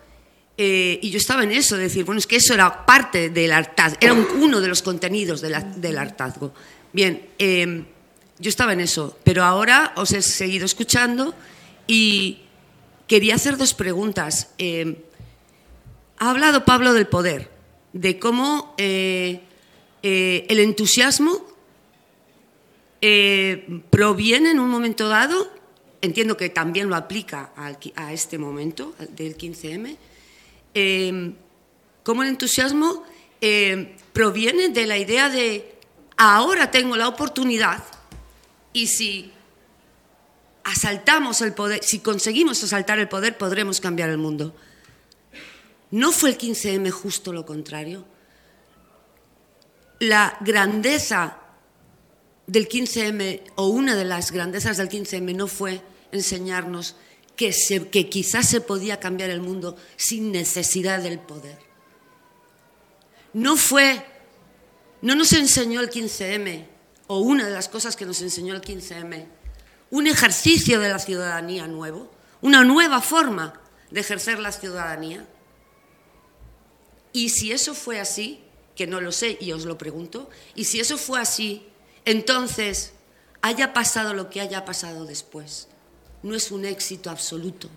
Eh, y yo estaba en eso, de decir, bueno, es que eso era parte del hartazgo, era uno de los contenidos del hartazgo. Bien, em, yo estaba en eso, pero ahora os he seguido escuchando y quería hacer dos preguntas. Em, ha hablado Pablo del poder, de cómo eh, eh, el entusiasmo proviene en un momento dado entiendo que también lo aplica a, este momento del 15M, eh, como el entusiasmo eh, proviene de la idea de ahora tengo la oportunidad y si asaltamos el poder, si conseguimos asaltar el poder, podremos cambiar el mundo. ¿No fue el 15M justo lo contrario? La grandeza del 15M o una de las grandezas del 15M no fue enseñarnos que, que quizás se podía cambiar el mundo sin necesidad del poder. No fue, no nos enseñó el 15M, o una de las cosas que nos enseñó el 15M, un ejercicio de la ciudadanía nuevo, una nueva forma de ejercer la ciudadanía. Y si eso fue así, que no lo sé y os lo pregunto, y si eso fue así, entonces haya pasado lo que haya pasado después no es un éxito absoluto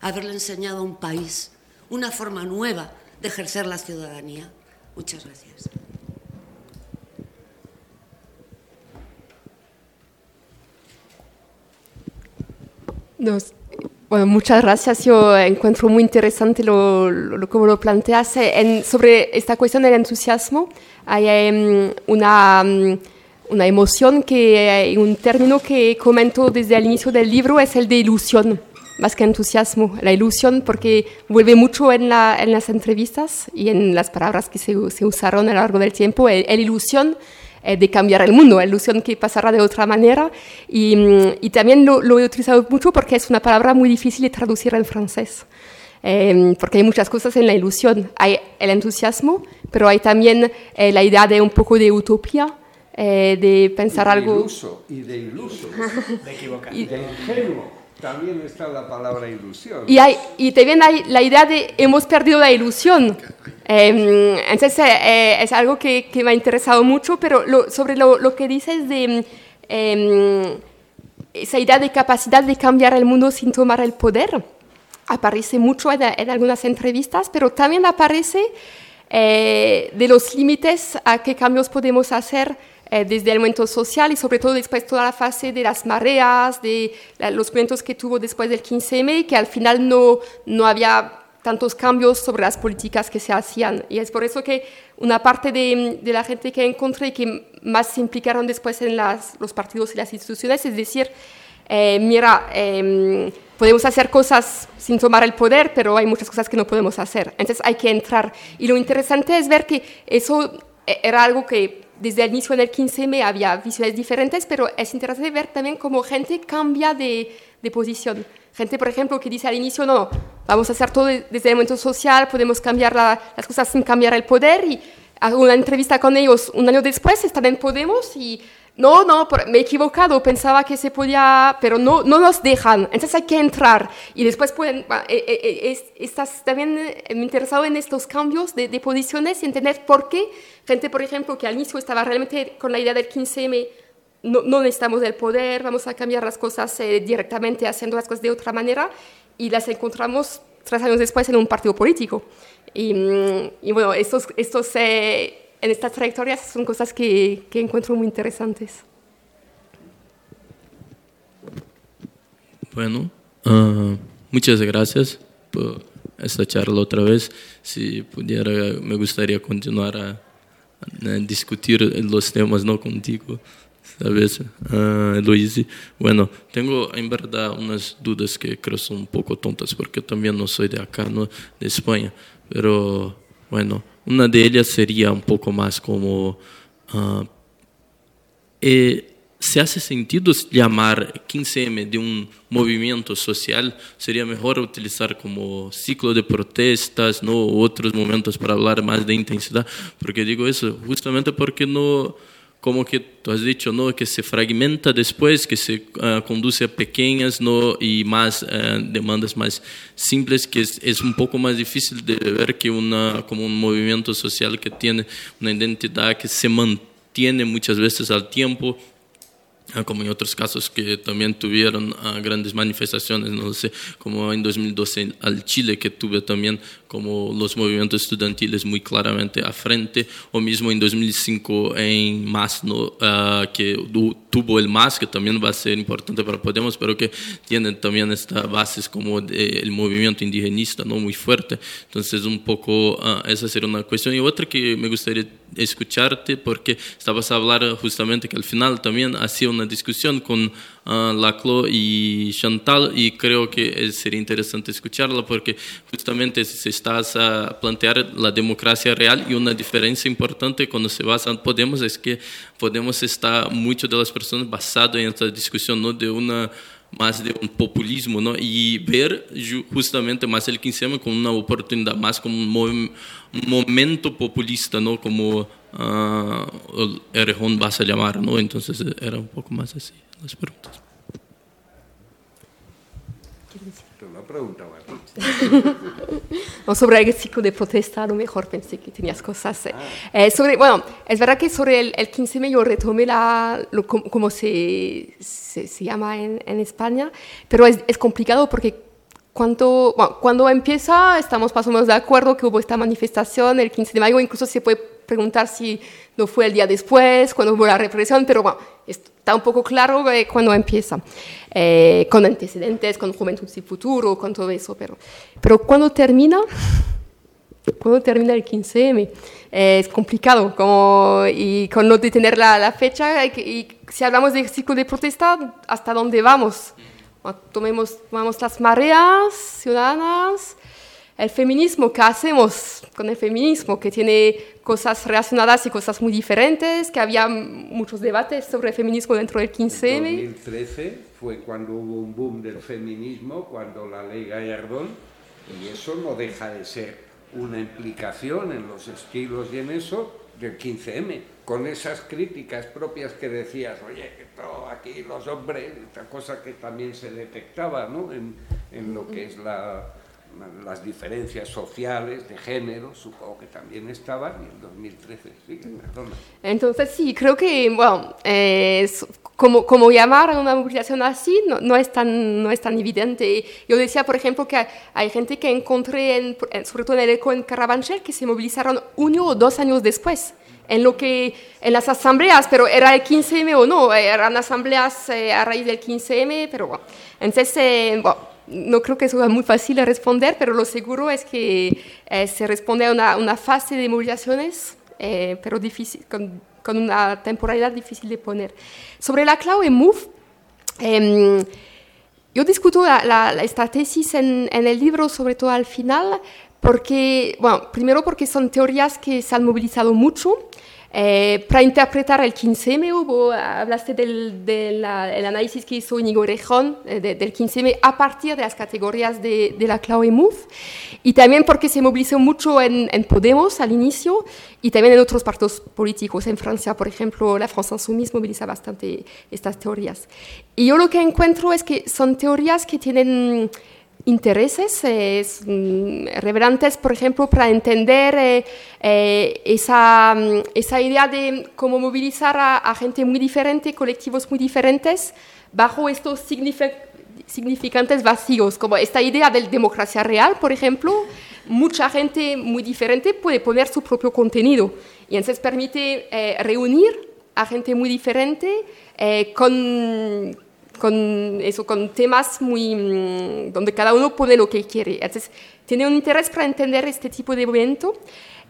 haberle enseñado a un país una forma nueva de ejercer la ciudadanía. Muchas gracias. Bueno, muchas gracias. Yo encuentro muy interesante lo, lo, como lo planteas. En, sobre esta cuestión del entusiasmo, hay em, una... Em, una emoción que un término que comento desde el inicio del libro es el de ilusión, más que entusiasmo. La ilusión porque vuelve mucho en, las entrevistas y en las palabras que se, usaron a lo largo del tiempo. La ilusión eh, de cambiar el mundo, la ilusión que pasará de otra manera. Y, mm, también lo, he utilizado mucho porque es una palabra muy difícil de traducir en francés. Eh, porque hay muchas cosas en la ilusión. Hay el entusiasmo, pero hay también eh, la idea de un poco de utopía, eh, de pensar y de algo... Iluso, y de iluso, de equivocar. Y de ingenuo. También está la palabra ilusión. Y, hay, y también hay la idea de hemos perdido la ilusión. Eh, entonces eh, es algo que, que, me ha interesado mucho, pero lo, sobre lo, lo, que dices de em, esa idea de capacidad de cambiar el mundo sin tomar el poder, aparece mucho en, en algunas entrevistas, pero también aparece de los límites a qué cambios podemos hacer eh, desde el momento social y sobre todo después toda la fase de las mareas, de los movimientos que tuvo después del 15M, que al final no, no había tantos cambios sobre las políticas que se hacían. Y es por eso que una parte de, de la gente que encontré que más se implicaron después en las, los partidos y las instituciones, es decir, eh, mira, eh, podemos hacer cosas sin tomar el poder, pero hay muchas cosas que no podemos hacer. Entonces hay que entrar. Y lo interesante es ver que eso eh, era algo que desde el inicio del 15M había visiones diferentes, pero es interesante ver también cómo gente cambia de, de posición. Gente, por ejemplo, que dice al inicio, no, vamos a hacer todo desde el momento social, podemos cambiar la, las cosas sin cambiar el poder. Y hago una entrevista con ellos un año después, están en Podemos y no, no, me he equivocado, pensaba que se podía, pero no, no nos dejan, entonces hay que entrar. Y después pueden, eh, eh, eh, estás también interesado en estos cambios de, posiciones y entender por qué gente, por ejemplo, que al inicio estaba realmente con la idea del 15M, no, no necesitamos el poder, vamos a cambiar las cosas directamente haciendo las cosas de otra manera, y las encontramos tres años después en un partido político. Y, mm, y bueno, estos... estos en estas trayectorias son cosas que, que encuentro muy interesantes. Bueno, uh, muchas gracias por esta charla otra vez. Si pudiera, me gustaría continuar a, discutir los temas no contigo, ¿sabes, uh, Luis? Bueno, tengo en verdad unas dudas que creo son un poco tontas porque también no soy de acá, ¿no? de España, pero bueno, una de ellas sería un poco más como, uh, eh, ¿se hace sentido llamar 15M de un movimiento social? Sería mejor utilizar como ciclo de protestas, no otros momentos para hablar más de intensidad, porque digo eso justamente porque no como que tú has dicho, ¿no? que se fragmenta después, que se uh, conduce a pequeñas ¿no? y más uh, demandas más simples, que es, es, un poco más difícil de ver que una, como un movimiento social que tiene una identidad que se mantiene muchas veces al tiempo, como en otros casos que también tuvieron grandes manifestaciones, no sé, como en 2012 al Chile, que tuve también como los movimientos estudiantiles muy claramente a frente, o mismo en 2005 en MAS, ¿no? uh, que tuvo el MAS, que también va a ser importante para Podemos, pero que tiene también estas bases como el movimiento indigenista ¿no? muy fuerte. Entonces, un poco uh, esa sería una cuestión. Y otra que me gustaría escucharte, porque estabas a hablar justamente que al final también hacía una discusión con uh, Laclo y Chantal, y creo que sería interesante escucharla, porque justamente se estás a plantear la democracia real y una diferencia importante cuando se basa en Podemos es que Podemos está mucho de las personas basado en esta discusión ¿no? de una más de un populismo, ¿no? Y ver justamente más el 15M como una oportunidad, más como un, mo un momento populista, ¿no? Como uh, el Erejón vas a llamar, ¿no? Entonces era un poco más así las preguntas. Te lo preguntaba a ti. no, sobre el ciclo de protesta, a lo mejor pensé que tenías cosas. Eh. Eh, sobre, bueno, es verdad que sobre el, el 15M yo retomé la, lo, como se, se, se, llama en, en España, pero es, es complicado porque cuando, bueno, cuando empieza estamos más o menos de acuerdo que hubo esta manifestación el 15 de mayo, incluso se puede preguntar si no fue el día después, cuando hubo la represión, pero bueno, está un poco claro eh, cuando empieza, eh, con antecedentes, con Juventud y Futuro, con todo eso, pero, pero cuando termina, cuando termina el 15M, eh, es complicado, como, y con no detener la, la fecha, y, y si hablamos de ciclo de protesta, ¿hasta dónde vamos? Tomemos, tomamos las mareas ciudadanas, el feminismo, ¿qué hacemos con el feminismo? Que tiene cosas relacionadas y cosas muy diferentes, que había muchos debates sobre el feminismo dentro del 15M. En 2013 fue cuando hubo un boom del feminismo, cuando la ley Gallardón, y eso no deja de ser una implicación en los estilos y en eso del 15M, con esas críticas propias que decías, oye, todo aquí los hombres, esta cosa que también se detectaba ¿no? en, en lo que es la las diferencias sociales, de género, supongo que también estaban, y en 2013, sí, perdona. Entonces, sí, creo que, bueno, eh, como, como llamar a una movilización así no, no, es tan, no es tan evidente. Yo decía, por ejemplo, que hay gente que encontré, en, sobre todo en el ECO en Carabanchel, que se movilizaron uno o dos años después en lo que en las asambleas, pero era el 15M o no, eran asambleas eh, a raíz del 15M, pero bueno. Entonces, eh, bueno, no creo que sea muy fácil de responder, pero lo seguro es que eh, se responde a una, una, fase de movilizaciones, eh, pero difícil, con, con, una temporalidad difícil de poner. Sobre la clave MOVE, eh, yo discuto la, la, esta tesis en, en, el libro, sobre todo al final, porque, bueno, primero porque son teorías que se han movilizado mucho, eh, para interpretar el 15M hubo, hablaste del, del análisis que hizo Inigo Rejón eh, de, del 15M a partir de las categorías de, de la clave MOVE y también porque se movilizó mucho en, en, Podemos al inicio y también en otros partidos políticos. En Francia, por ejemplo, la France Insoumise moviliza bastante estas teorías. Y yo lo que encuentro es que son teorías que tienen intereses es, mm, relevantes, por ejemplo, para entender eh, eh, esa, mm, esa, idea de cómo movilizar a, a, gente muy diferente, colectivos muy diferentes, bajo estos significantes vacíos, como esta idea de democracia real, por ejemplo, mucha gente muy diferente puede poner su propio contenido y entonces permite eh, reunir a gente muy diferente eh, con con, eso, con temas muy, mm, donde cada uno pone lo que quiere. Entonces, tiene un interés para entender este tipo de evento,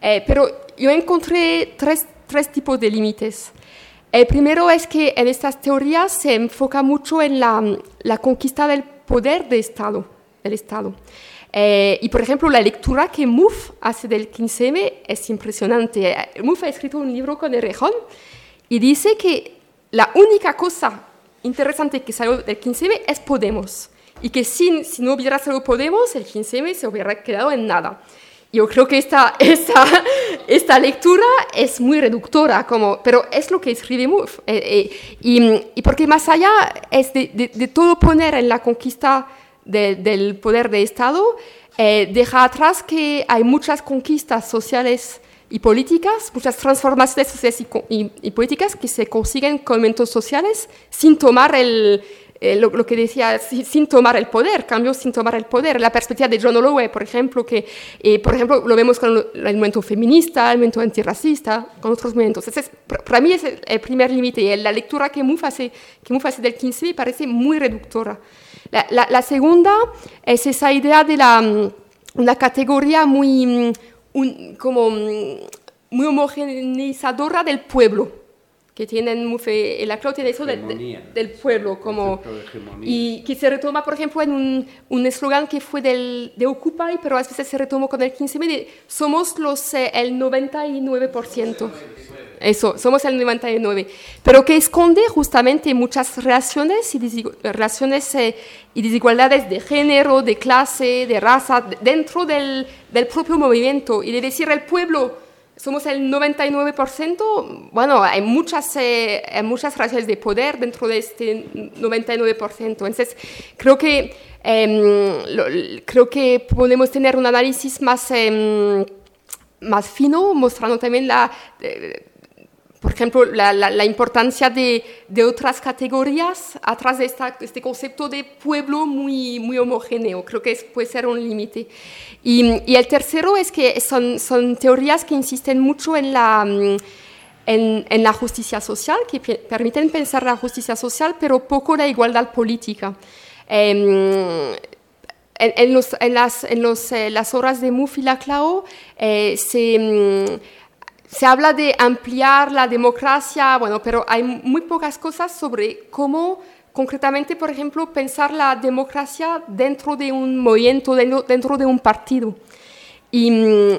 eh, pero yo encontré tres, tres tipos de límites. El primero es que en estas teorías se enfoca mucho en la, la conquista del poder de Estado, del Estado. Eh, y por ejemplo, la lectura que Mouffe hace del 15M es impresionante. Mouffe ha escrito un libro con Errejón y dice que la única cosa interesante que salió del 15M es Podemos. Y que si, si no hubiera salido Podemos, el 15M se hubiera quedado en nada. Yo creo que esta, esta, esta lectura es muy reductora, como, pero es lo que escribe Mouffe. Eh, eh, y, y, porque más allá es de, de, de todo poner en la conquista de, del poder de Estado, eh, deja atrás que hay muchas conquistas sociales y políticas, muchas transformaciones sociales y, y, políticas que se consiguen con elementos sociales sin tomar el, eh, lo, lo, que decía, sin, tomar el poder, cambio sin tomar el poder. La perspectiva de John Holloway, por ejemplo, que eh, por ejemplo lo vemos con el, movimiento feminista, el movimiento antirracista, con otros movimientos. Para mí es el, primer límite y la lectura que Mouffe hace, que Mouffe hace del 15 me parece muy reductora. La, la, la, segunda es esa idea de la, mm, una categoría muy mm, un, como mm, muy homogeneizadora del pueblo, que tienen fe, la clave tiene eso de, de, del pueblo, como, y que se retoma, por ejemplo, en un eslogan que fue del, de Occupy, pero a veces se retomó con el 15M, de, somos los, eh, el 99%. Eso, somos el 99. Pero que esconde justamente muchas relaciones y, relaciones, eh, y desigualdades de género, de clase, de raza, dentro del, del, propio movimiento. Y de decir el pueblo, somos el 99%, bueno, hay muchas, eh, hay muchas relaciones de poder dentro de este 99%. Entonces, creo que, lo, creo que podemos tener un análisis más... Eh, más fino, mostrando también la, eh, por ejemplo, la, la, la importancia de, de, otras categorías atrás de esta, este concepto de pueblo muy, muy homogéneo. Creo que es, puede ser un límite. Y, y, el tercero es que son, son teorías que insisten mucho en la, en, en la justicia social, que permiten pensar la justicia social, pero poco la igualdad política. Eh, en, en, los, en, las, en los, eh, las horas de Mufi Laclao eh, se se habla de ampliar la democracia, bueno, pero hay muy pocas cosas sobre cómo concretamente, por ejemplo, pensar la democracia dentro de un movimiento, dentro de un partido. Y,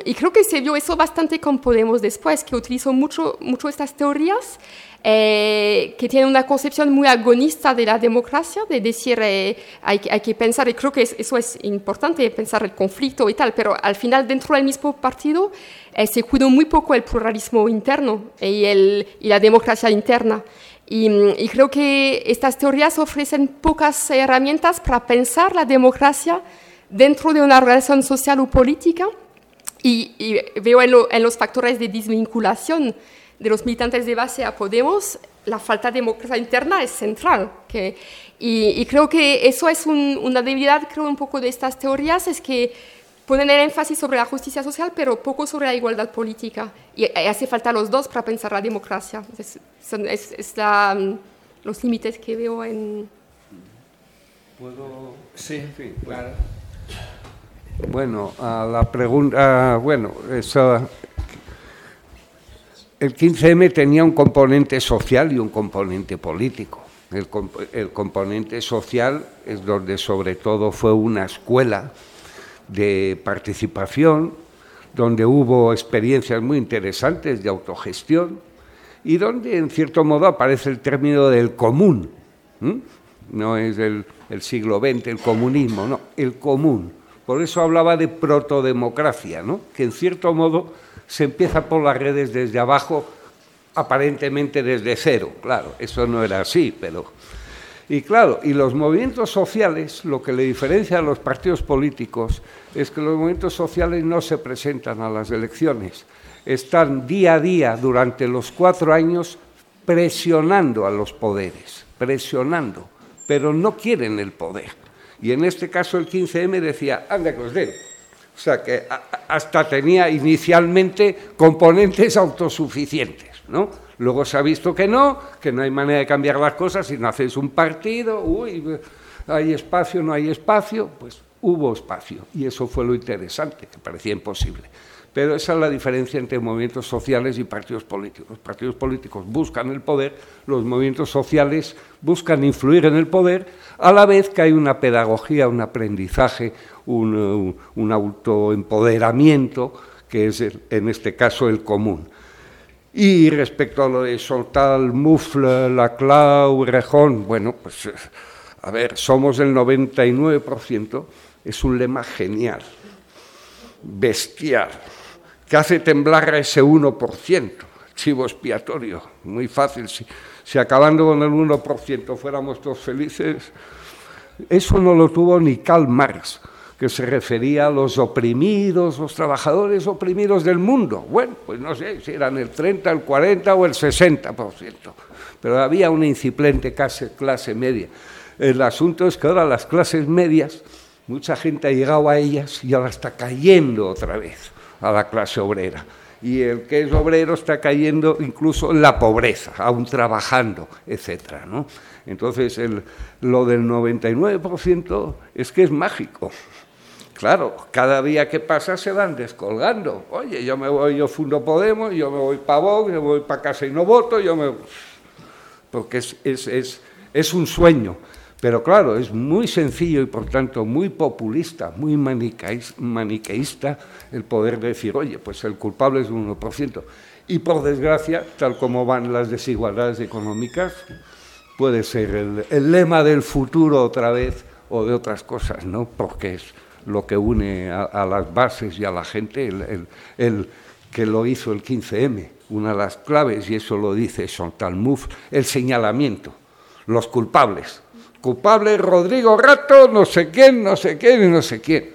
y creo que se vio eso bastante con Podemos después, que utilizó mucho, mucho estas teorías eh, que tiene una concepción muy agonista de la democracia, de decir eh, hay, hay, que pensar, y creo que es, eso es importante, pensar el conflicto y tal, pero al final dentro del mismo partido eh, se cuidó muy poco el pluralismo interno y, el, y la democracia interna. Y, y, creo que estas teorías ofrecen pocas herramientas para pensar la democracia dentro de una relación social o política. Y, y veo en, lo, en los factores de desvinculación de los militantes de base a Podemos, la falta de democracia interna es central. Que, y, y, creo que eso es un, una debilidad, creo, un poco de estas teorías, es que ponen el énfasis sobre la justicia social, pero poco sobre la igualdad política. Y, y hace falta los dos para pensar la democracia. Es, es, es la, los límites que veo en... ¿Puedo? Sí, claro. Bueno, a la pregunta, bueno, eso, el 15M tenía un componente social y un componente político. El, componente social es donde sobre todo fue una escuela de participación, donde hubo experiencias muy interesantes de autogestión y donde en cierto modo aparece el término del común. No es el, el siglo XX, el comunismo, no, el común. Por eso hablaba de protodemocracia, ¿no? que en cierto modo se empieza por las redes desde abajo, aparentemente desde cero. Claro, eso no era así, pero... Y claro, y los movimientos sociales, lo que le diferencia a los partidos políticos es que los movimientos sociales no se presentan a las elecciones, están día a día durante los cuatro años presionando a los poderes, presionando, pero no quieren el poder. Y en este caso el 15M decía, anda que os den. O sea que hasta tenía inicialmente componentes autosuficientes, ¿no? Luego se ha visto que no, que no hay manera de cambiar las cosas si no haces un partido, uy, hay espacio, no hay espacio, pues hubo espacio. Y eso fue lo interesante, que parecía imposible. Pero esa es la diferencia entre movimientos sociales y partidos políticos. Los partidos políticos buscan el poder, los movimientos sociales buscan influir en el poder, a la vez que hay una pedagogía, un aprendizaje, un, un autoempoderamiento, que es en este caso el común. Y respecto a lo de Soltal, Mufle, Laclau, Rejón, bueno, pues a ver, somos el 99%, es un lema genial, bestial, que hace temblar a ese 1%, chivo expiatorio, muy fácil. Si, si acabando con el 1% fuéramos todos felices, eso no lo tuvo ni Karl Marx, que se refería a los oprimidos, los trabajadores oprimidos del mundo. Bueno, pues no sé si eran el 30, el 40 o el 60%, pero había una incipiente clase, media. El asunto es que ahora las clases medias, mucha gente ha llegado a ellas y ahora está cayendo otra vez a la clase obrera y el que es obrero está cayendo incluso en la pobreza, aún trabajando, etcétera, ¿no? Entonces, el, lo del 99% es que es mágico. Claro, cada día que pasa se van descolgando. Oye, yo me voy, yo fundo Podemos, yo me voy para Vox, yo me voy para casa y no voto, yo me... Porque es, es, es, es un sueño. Pero claro, es muy sencillo y por tanto muy populista, muy maniqueísta el poder decir, oye, pues el culpable es un 1%. Y por desgracia, tal como van las desigualdades económicas, puede ser el, lema del futuro otra vez o de otras cosas, ¿no? Porque es lo que une a, las bases y a la gente, el, el, que lo hizo el 15M. Una de las claves, y eso lo dice Chantal Mouffe, el señalamiento, los culpables culpable Rodrigo Rato, no sé quién, no sé quién y no sé quién.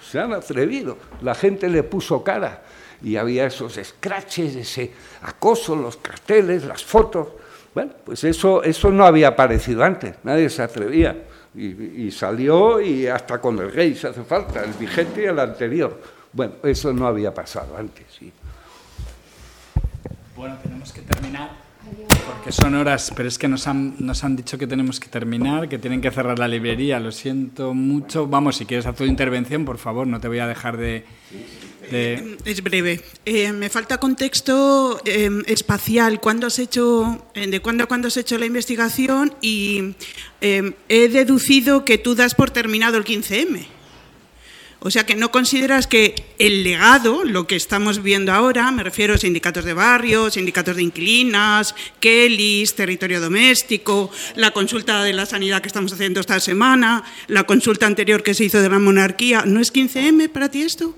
se han atrevido, la gente le puso cara y había esos escraches, ese acoso, los carteles, las fotos. Bueno, pues eso, eso no había aparecido antes, nadie se atrevía. Y, salió y hasta con el rey se hace falta, el vigente y el anterior. Bueno, eso no había pasado antes. Sí. Bueno, tenemos que terminar. Porque son horas, pero es que nos han, nos han dicho que tenemos que terminar, que tienen que cerrar la librería. Lo siento mucho. Vamos, si quieres hacer tu intervención, por favor, no te voy a dejar de. Es breve. Eh, me falta contexto eh, espacial. ¿Cuándo has hecho, eh, ¿De cuándo a cuándo has hecho la investigación? Y he deducido que tú das por terminado el 15M. O sea que no consideras que el legado, lo que estamos viendo ahora, me refiero a sindicatos de barrios, sindicatos de inquilinas, Kellys, territorio doméstico, la consulta de la sanidad que estamos haciendo esta semana, la consulta anterior que se hizo de la monarquía, ¿no es 15M para ti esto?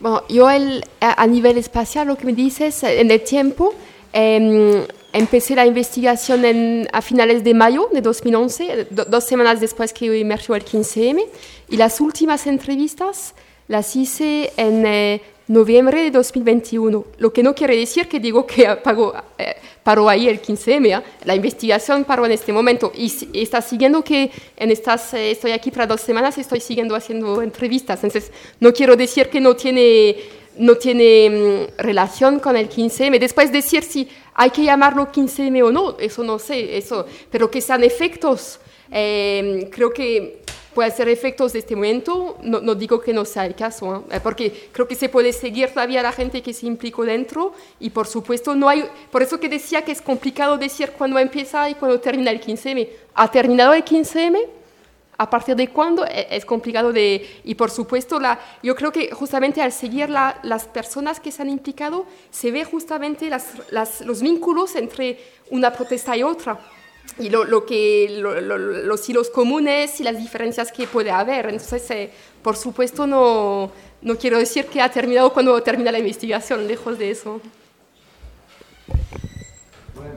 Bueno, yo el, a nivel espacial lo que me dices en el tiempo, eh, empecé la investigación en, a finales de mayo de 2011, do, dos semanas después que emergió el 15M, y las últimas entrevistas las hice en eh, noviembre de 2021, lo que no quiere decir que digo que paró, eh, paró ahí el 15M, ¿eh? la investigación paró en este momento y está siguiendo que en estas, eh, estoy aquí para dos semanas, estoy siguiendo haciendo entrevistas, entonces no quiero decir que no tiene no tiene mm, relación con el 15M. Después decir si hay que llamarlo 15M o no, eso no sé, eso, pero que sean efectos Eh, creo que puede ser efectos de este momento, no, no digo que no sea el caso, ¿eh? porque creo que se puede seguir todavía la gente que se implicó dentro y por supuesto no hay, por eso que decía que es complicado decir cuándo empieza y cuándo termina el 15M. ¿Ha terminado el 15M? ¿A partir de cuándo? E, es complicado de... Y por supuesto, la, yo creo que justamente al seguir la, las personas que se han implicado, se ve justamente las, las, los vínculos entre una protesta y otra y lo, lo que, lo, los hilos comunes y las diferencias que puede haber. Entonces, eh, por supuesto, no, no quiero decir que ha terminado cuando termina la investigación, lejos de eso.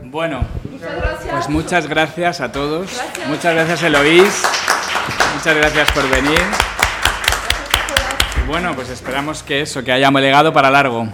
Bueno, pues muchas gracias a todos. Muchas gracias, Eloís. Muchas gracias por venir. Y bueno, pues esperamos que eso, que haya legado para largo.